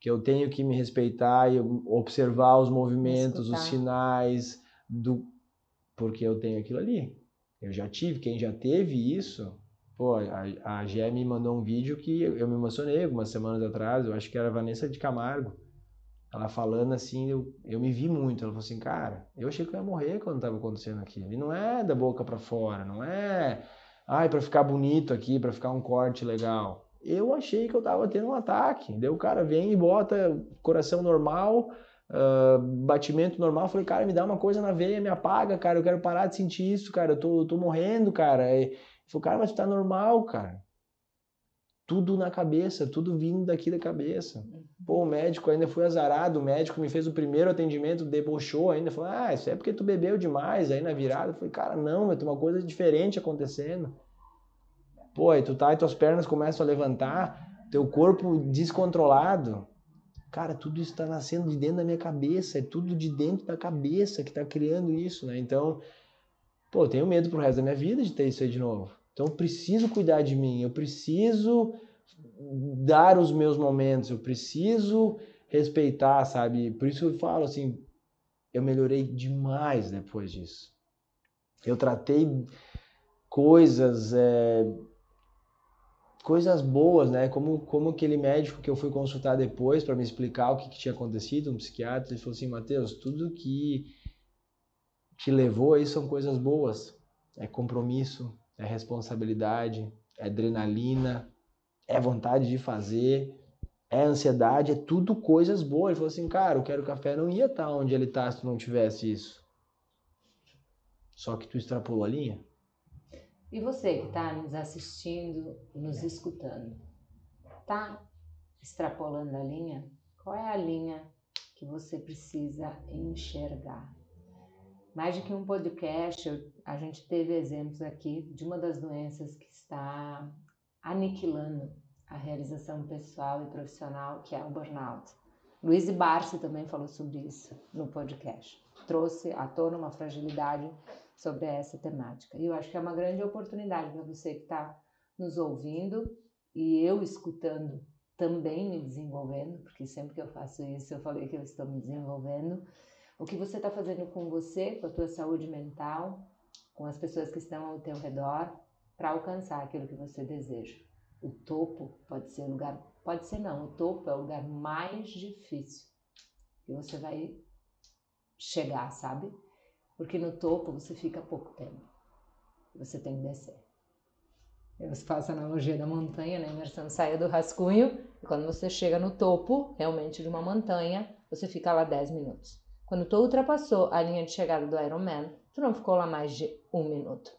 que eu tenho que me respeitar e observar os movimentos, os sinais do porque eu tenho aquilo ali. Eu já tive, quem já teve isso, pô, a, a Gé me mandou um vídeo que eu, me emocionei algumas semanas atrás, eu acho que era Vanessa de Camargo. Ela falando assim, eu, eu me vi muito. Ela falou assim, cara, eu achei que eu ia morrer quando estava acontecendo aquilo. E não é da boca para fora, não é, ai, para ficar bonito aqui, para ficar um corte legal. Eu achei que eu tava tendo um ataque. Daí o cara vem e bota coração normal, ah, batimento normal. Falei, cara, me dá uma coisa na veia, me apaga, cara. Eu quero parar de sentir isso, cara. Eu tô, eu tô morrendo, cara. E, falou, cara, mas tu tá normal, cara. Tudo na cabeça, tudo vindo daqui da cabeça. Pô, o médico ainda foi azarado, o médico me fez o primeiro atendimento, debochou ainda, falou, ah, isso é porque tu bebeu demais aí na virada. Eu falei, cara, não, ter uma coisa diferente acontecendo. Pô, aí tu tá e tuas pernas começam a levantar, teu corpo descontrolado. Cara, tudo isso tá nascendo de dentro da minha cabeça, é tudo de dentro da cabeça que tá criando isso, né? Então, pô, eu tenho medo pro resto da minha vida de ter isso aí de novo. Então, eu preciso cuidar de mim, eu preciso dar os meus momentos, eu preciso respeitar, sabe? Por isso eu falo assim, eu melhorei demais depois disso. Eu tratei coisas, é, coisas boas, né? Como, como aquele médico que eu fui consultar depois para me explicar o que, que tinha acontecido, um psiquiatra, ele falou assim, Matheus, tudo que te levou aí são coisas boas. É compromisso, é responsabilidade, é adrenalina, é vontade de fazer, é ansiedade, é tudo coisas boas. Ele falou assim, cara, o Quero Café não ia estar onde ele está se tu não tivesse isso. Só que tu extrapolou a linha. E você que está nos assistindo, nos escutando, tá extrapolando a linha? Qual é a linha que você precisa enxergar? Mais de que um podcast, eu- a gente teve exemplos aqui de uma das doenças que está aniquilando a realização pessoal e profissional, que é o burnout. Luiz Barsi também falou sobre isso no podcast. Trouxe à tona uma fragilidade sobre essa temática. E eu acho que é uma grande oportunidade para você que está nos ouvindo e eu escutando também me desenvolvendo, porque sempre que eu faço isso eu falei que eu estou me desenvolvendo. O que você está fazendo com você, com a tua saúde mental, com as pessoas que estão ao teu redor, para alcançar aquilo que você deseja. O topo pode ser o lugar, pode ser não, o topo é o lugar mais difícil que você vai chegar, sabe? Porque no topo você fica pouco tempo. Você tem que descer. Eu faço a analogia da montanha, né? imersão saia do rascunho, e quando você chega no topo, realmente de uma montanha, você fica lá 10 minutos. Quando tu ultrapassou a linha de chegada do Ironman, tu não ficou lá mais de um minuto.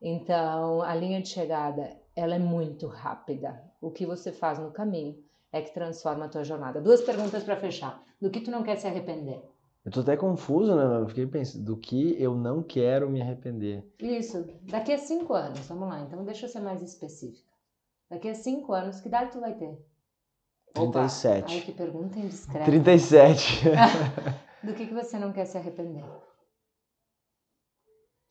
Então, a linha de chegada, ela é muito rápida. O que você faz no caminho é que transforma a tua jornada. Duas perguntas para fechar. Do que tu não quer se arrepender? Eu tô até confuso, né? Eu fiquei pensando, do que eu não quero me arrepender. Isso. Daqui a cinco anos, vamos lá. Então deixa eu ser mais específica. Daqui a cinco anos, que idade tu vai ter? 37. Opa, ai, que pergunta indiscreta. 37. do que, que você não quer se arrepender?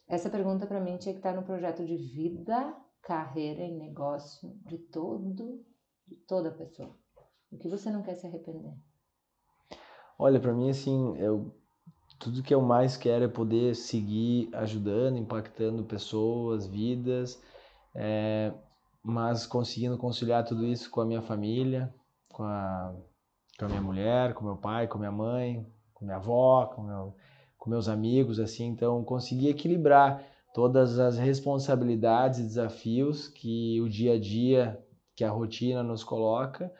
Essa pergunta para mim tinha que estar no projeto de vida, carreira e negócio de todo, de toda pessoa. O que você não quer se arrepender? Olha, para mim, assim, eu, tudo que eu mais quero é poder seguir ajudando, impactando pessoas, vidas, é, mas conseguindo conciliar tudo isso com a minha família, com a, com a minha mulher, com meu pai, com minha mãe, com minha avó, com, meu, com meus amigos, assim, então conseguir equilibrar todas as responsabilidades e desafios que o dia a dia, que a rotina nos coloca,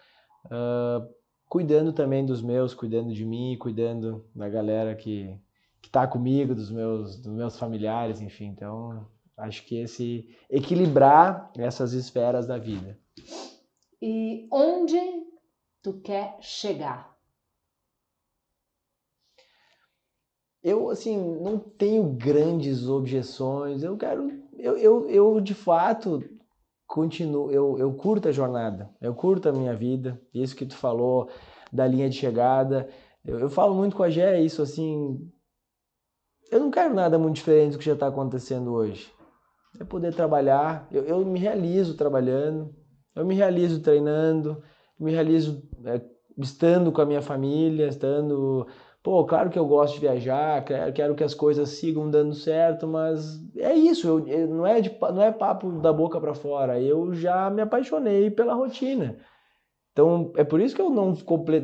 uh, cuidando também dos meus, cuidando de mim, cuidando da galera que que está comigo, dos meus, dos meus familiares, enfim. Então, acho que esse equilibrar essas esferas da vida. E onde tu quer chegar? Eu, assim, não tenho grandes objeções. Eu quero. Eu, eu, eu de fato, continuo, eu, eu curto a jornada, eu curto a minha vida, isso que tu falou da linha de chegada. Eu, eu falo muito com a Gé isso assim. Eu não quero nada muito diferente do que já está acontecendo hoje. É poder trabalhar. Eu, eu, me realizo trabalhando, eu me realizo treinando, me realizo é, estando com a minha família, estando Pô, claro que eu gosto de viajar, quero que as coisas sigam dando certo, mas é isso, eu, não, é de, não é papo da boca para fora. Eu já me apaixonei pela rotina. Então, é por isso que eu não,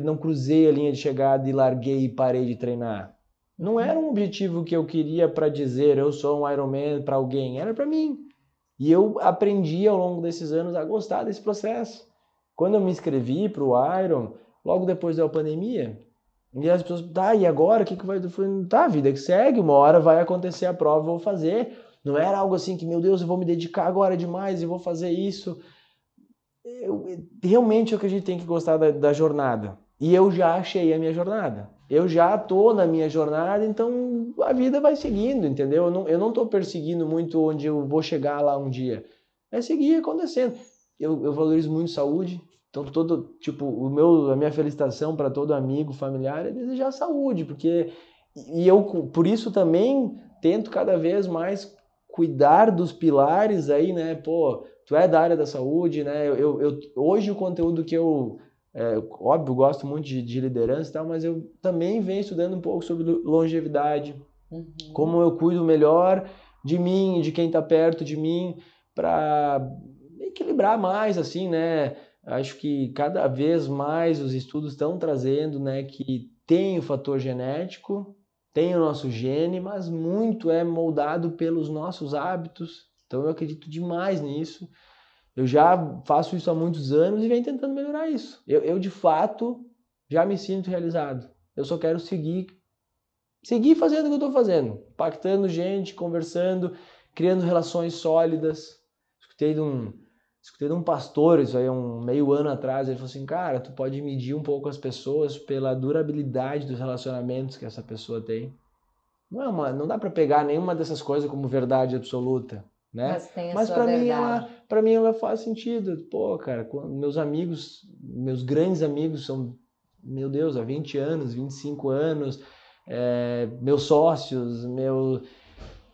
não cruzei a linha de chegada e larguei e parei de treinar. Não era um objetivo que eu queria para dizer eu sou um Ironman para alguém, era para mim. E eu aprendi ao longo desses anos a gostar desse processo. Quando eu me inscrevi para o Iron, logo depois da pandemia, e as pessoas, tá, e agora? O que, que vai. Eu falei, tá, a vida que segue, uma hora vai acontecer a prova, vou fazer. Não era algo assim que, meu Deus, eu vou me dedicar agora demais e vou fazer isso. Eu, realmente eu acredito que tem que gostar da, da, jornada. E eu já achei a minha jornada. Eu já tô na minha jornada, então a vida vai seguindo, entendeu? Eu não, eu não tô perseguindo muito onde eu vou chegar lá um dia. É seguir acontecendo. Eu, eu valorizo muito saúde, então, todo, tipo, o meu, a minha felicitação para todo amigo, familiar é desejar saúde, porque e eu por isso também tento cada vez mais cuidar dos pilares aí, né? Pô, tu é da área da saúde, né? Eu, eu hoje o conteúdo que eu é, óbvio, gosto muito de, de, liderança e tal, mas eu também venho estudando um pouco sobre longevidade, uhum. como eu cuido melhor de mim, de quem está perto de mim, para equilibrar mais, assim, né? Acho que cada vez mais os estudos estão trazendo né, que tem o fator genético, tem o nosso gene, mas muito é moldado pelos nossos hábitos. Então eu acredito demais nisso. Eu já faço isso há muitos anos e venho tentando melhorar isso. Eu, eu de fato já me sinto realizado. Eu só quero seguir seguir fazendo o que eu estou fazendo, impactando gente, conversando, criando relações sólidas. Escutei de um, Escutei de um pastor, isso aí um meio ano atrás, ele falou assim, cara, tu pode medir um pouco as pessoas pela durabilidade dos relacionamentos que essa pessoa tem. Não é uma, não dá para pegar nenhuma dessas coisas como verdade absoluta, né? Mas, Mas para mim ela, para mim ela faz sentido. Pô, cara, meus amigos, meus grandes amigos são, meu Deus, há 20 anos, 25 anos, é, meus sócios, meu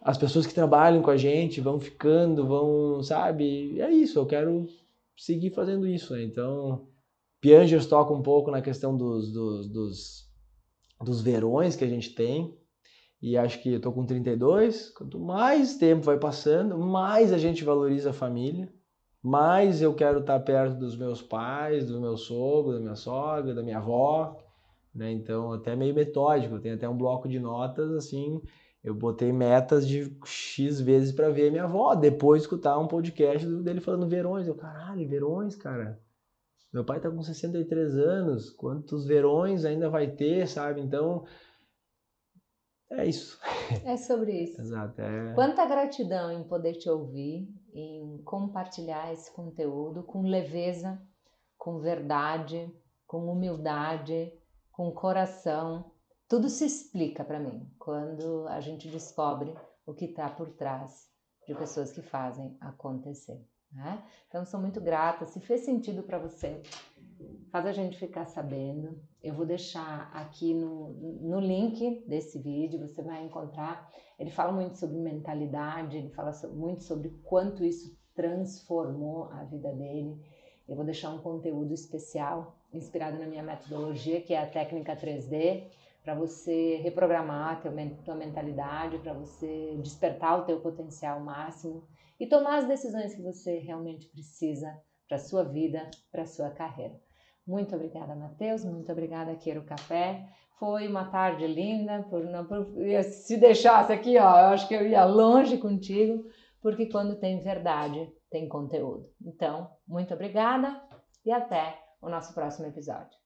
as pessoas que trabalham com a gente vão ficando, vão, sabe? É isso, eu quero seguir fazendo isso, né? Então, Piangers toca um pouco na questão dos, dos, dos, dos verões que a gente tem. E acho que eu tô com 32. Quanto mais tempo vai passando, mais a gente valoriza a família. Mais eu quero estar perto dos meus pais, do meu sogro, da minha sogra, da minha avó. Né? Então, até meio metódico. Tem até um bloco de notas assim eu botei metas de X vezes para ver minha avó, depois escutar um podcast dele falando verões. Eu, caralho, verões, cara. Meu pai tá com 63 anos, quantos verões ainda vai ter, sabe? Então, é isso. É sobre isso. Exato. É... Quanta gratidão em poder te ouvir, em compartilhar esse conteúdo com leveza, com verdade, com humildade, com coração tudo se explica para mim quando a gente descobre o que está por trás de pessoas que fazem acontecer. Né? Então, sou muito grata. Se fez sentido para você, faz a gente ficar sabendo. Eu vou deixar aqui no, no link desse vídeo, você vai encontrar. Ele fala muito sobre mentalidade, ele fala muito sobre quanto isso transformou a vida dele. Eu vou deixar um conteúdo especial inspirado na minha metodologia, que é a técnica 3D para você reprogramar a tua mentalidade, para você despertar o teu potencial máximo e tomar as decisões que você realmente precisa para sua vida, para sua carreira. Muito obrigada, Matheus. Muito obrigada, Queiro Café. Foi uma tarde linda. Por não, por, se deixasse aqui, ó, eu acho que eu ia longe contigo, porque quando tem verdade, tem conteúdo. Então, muito obrigada e até o nosso próximo episódio.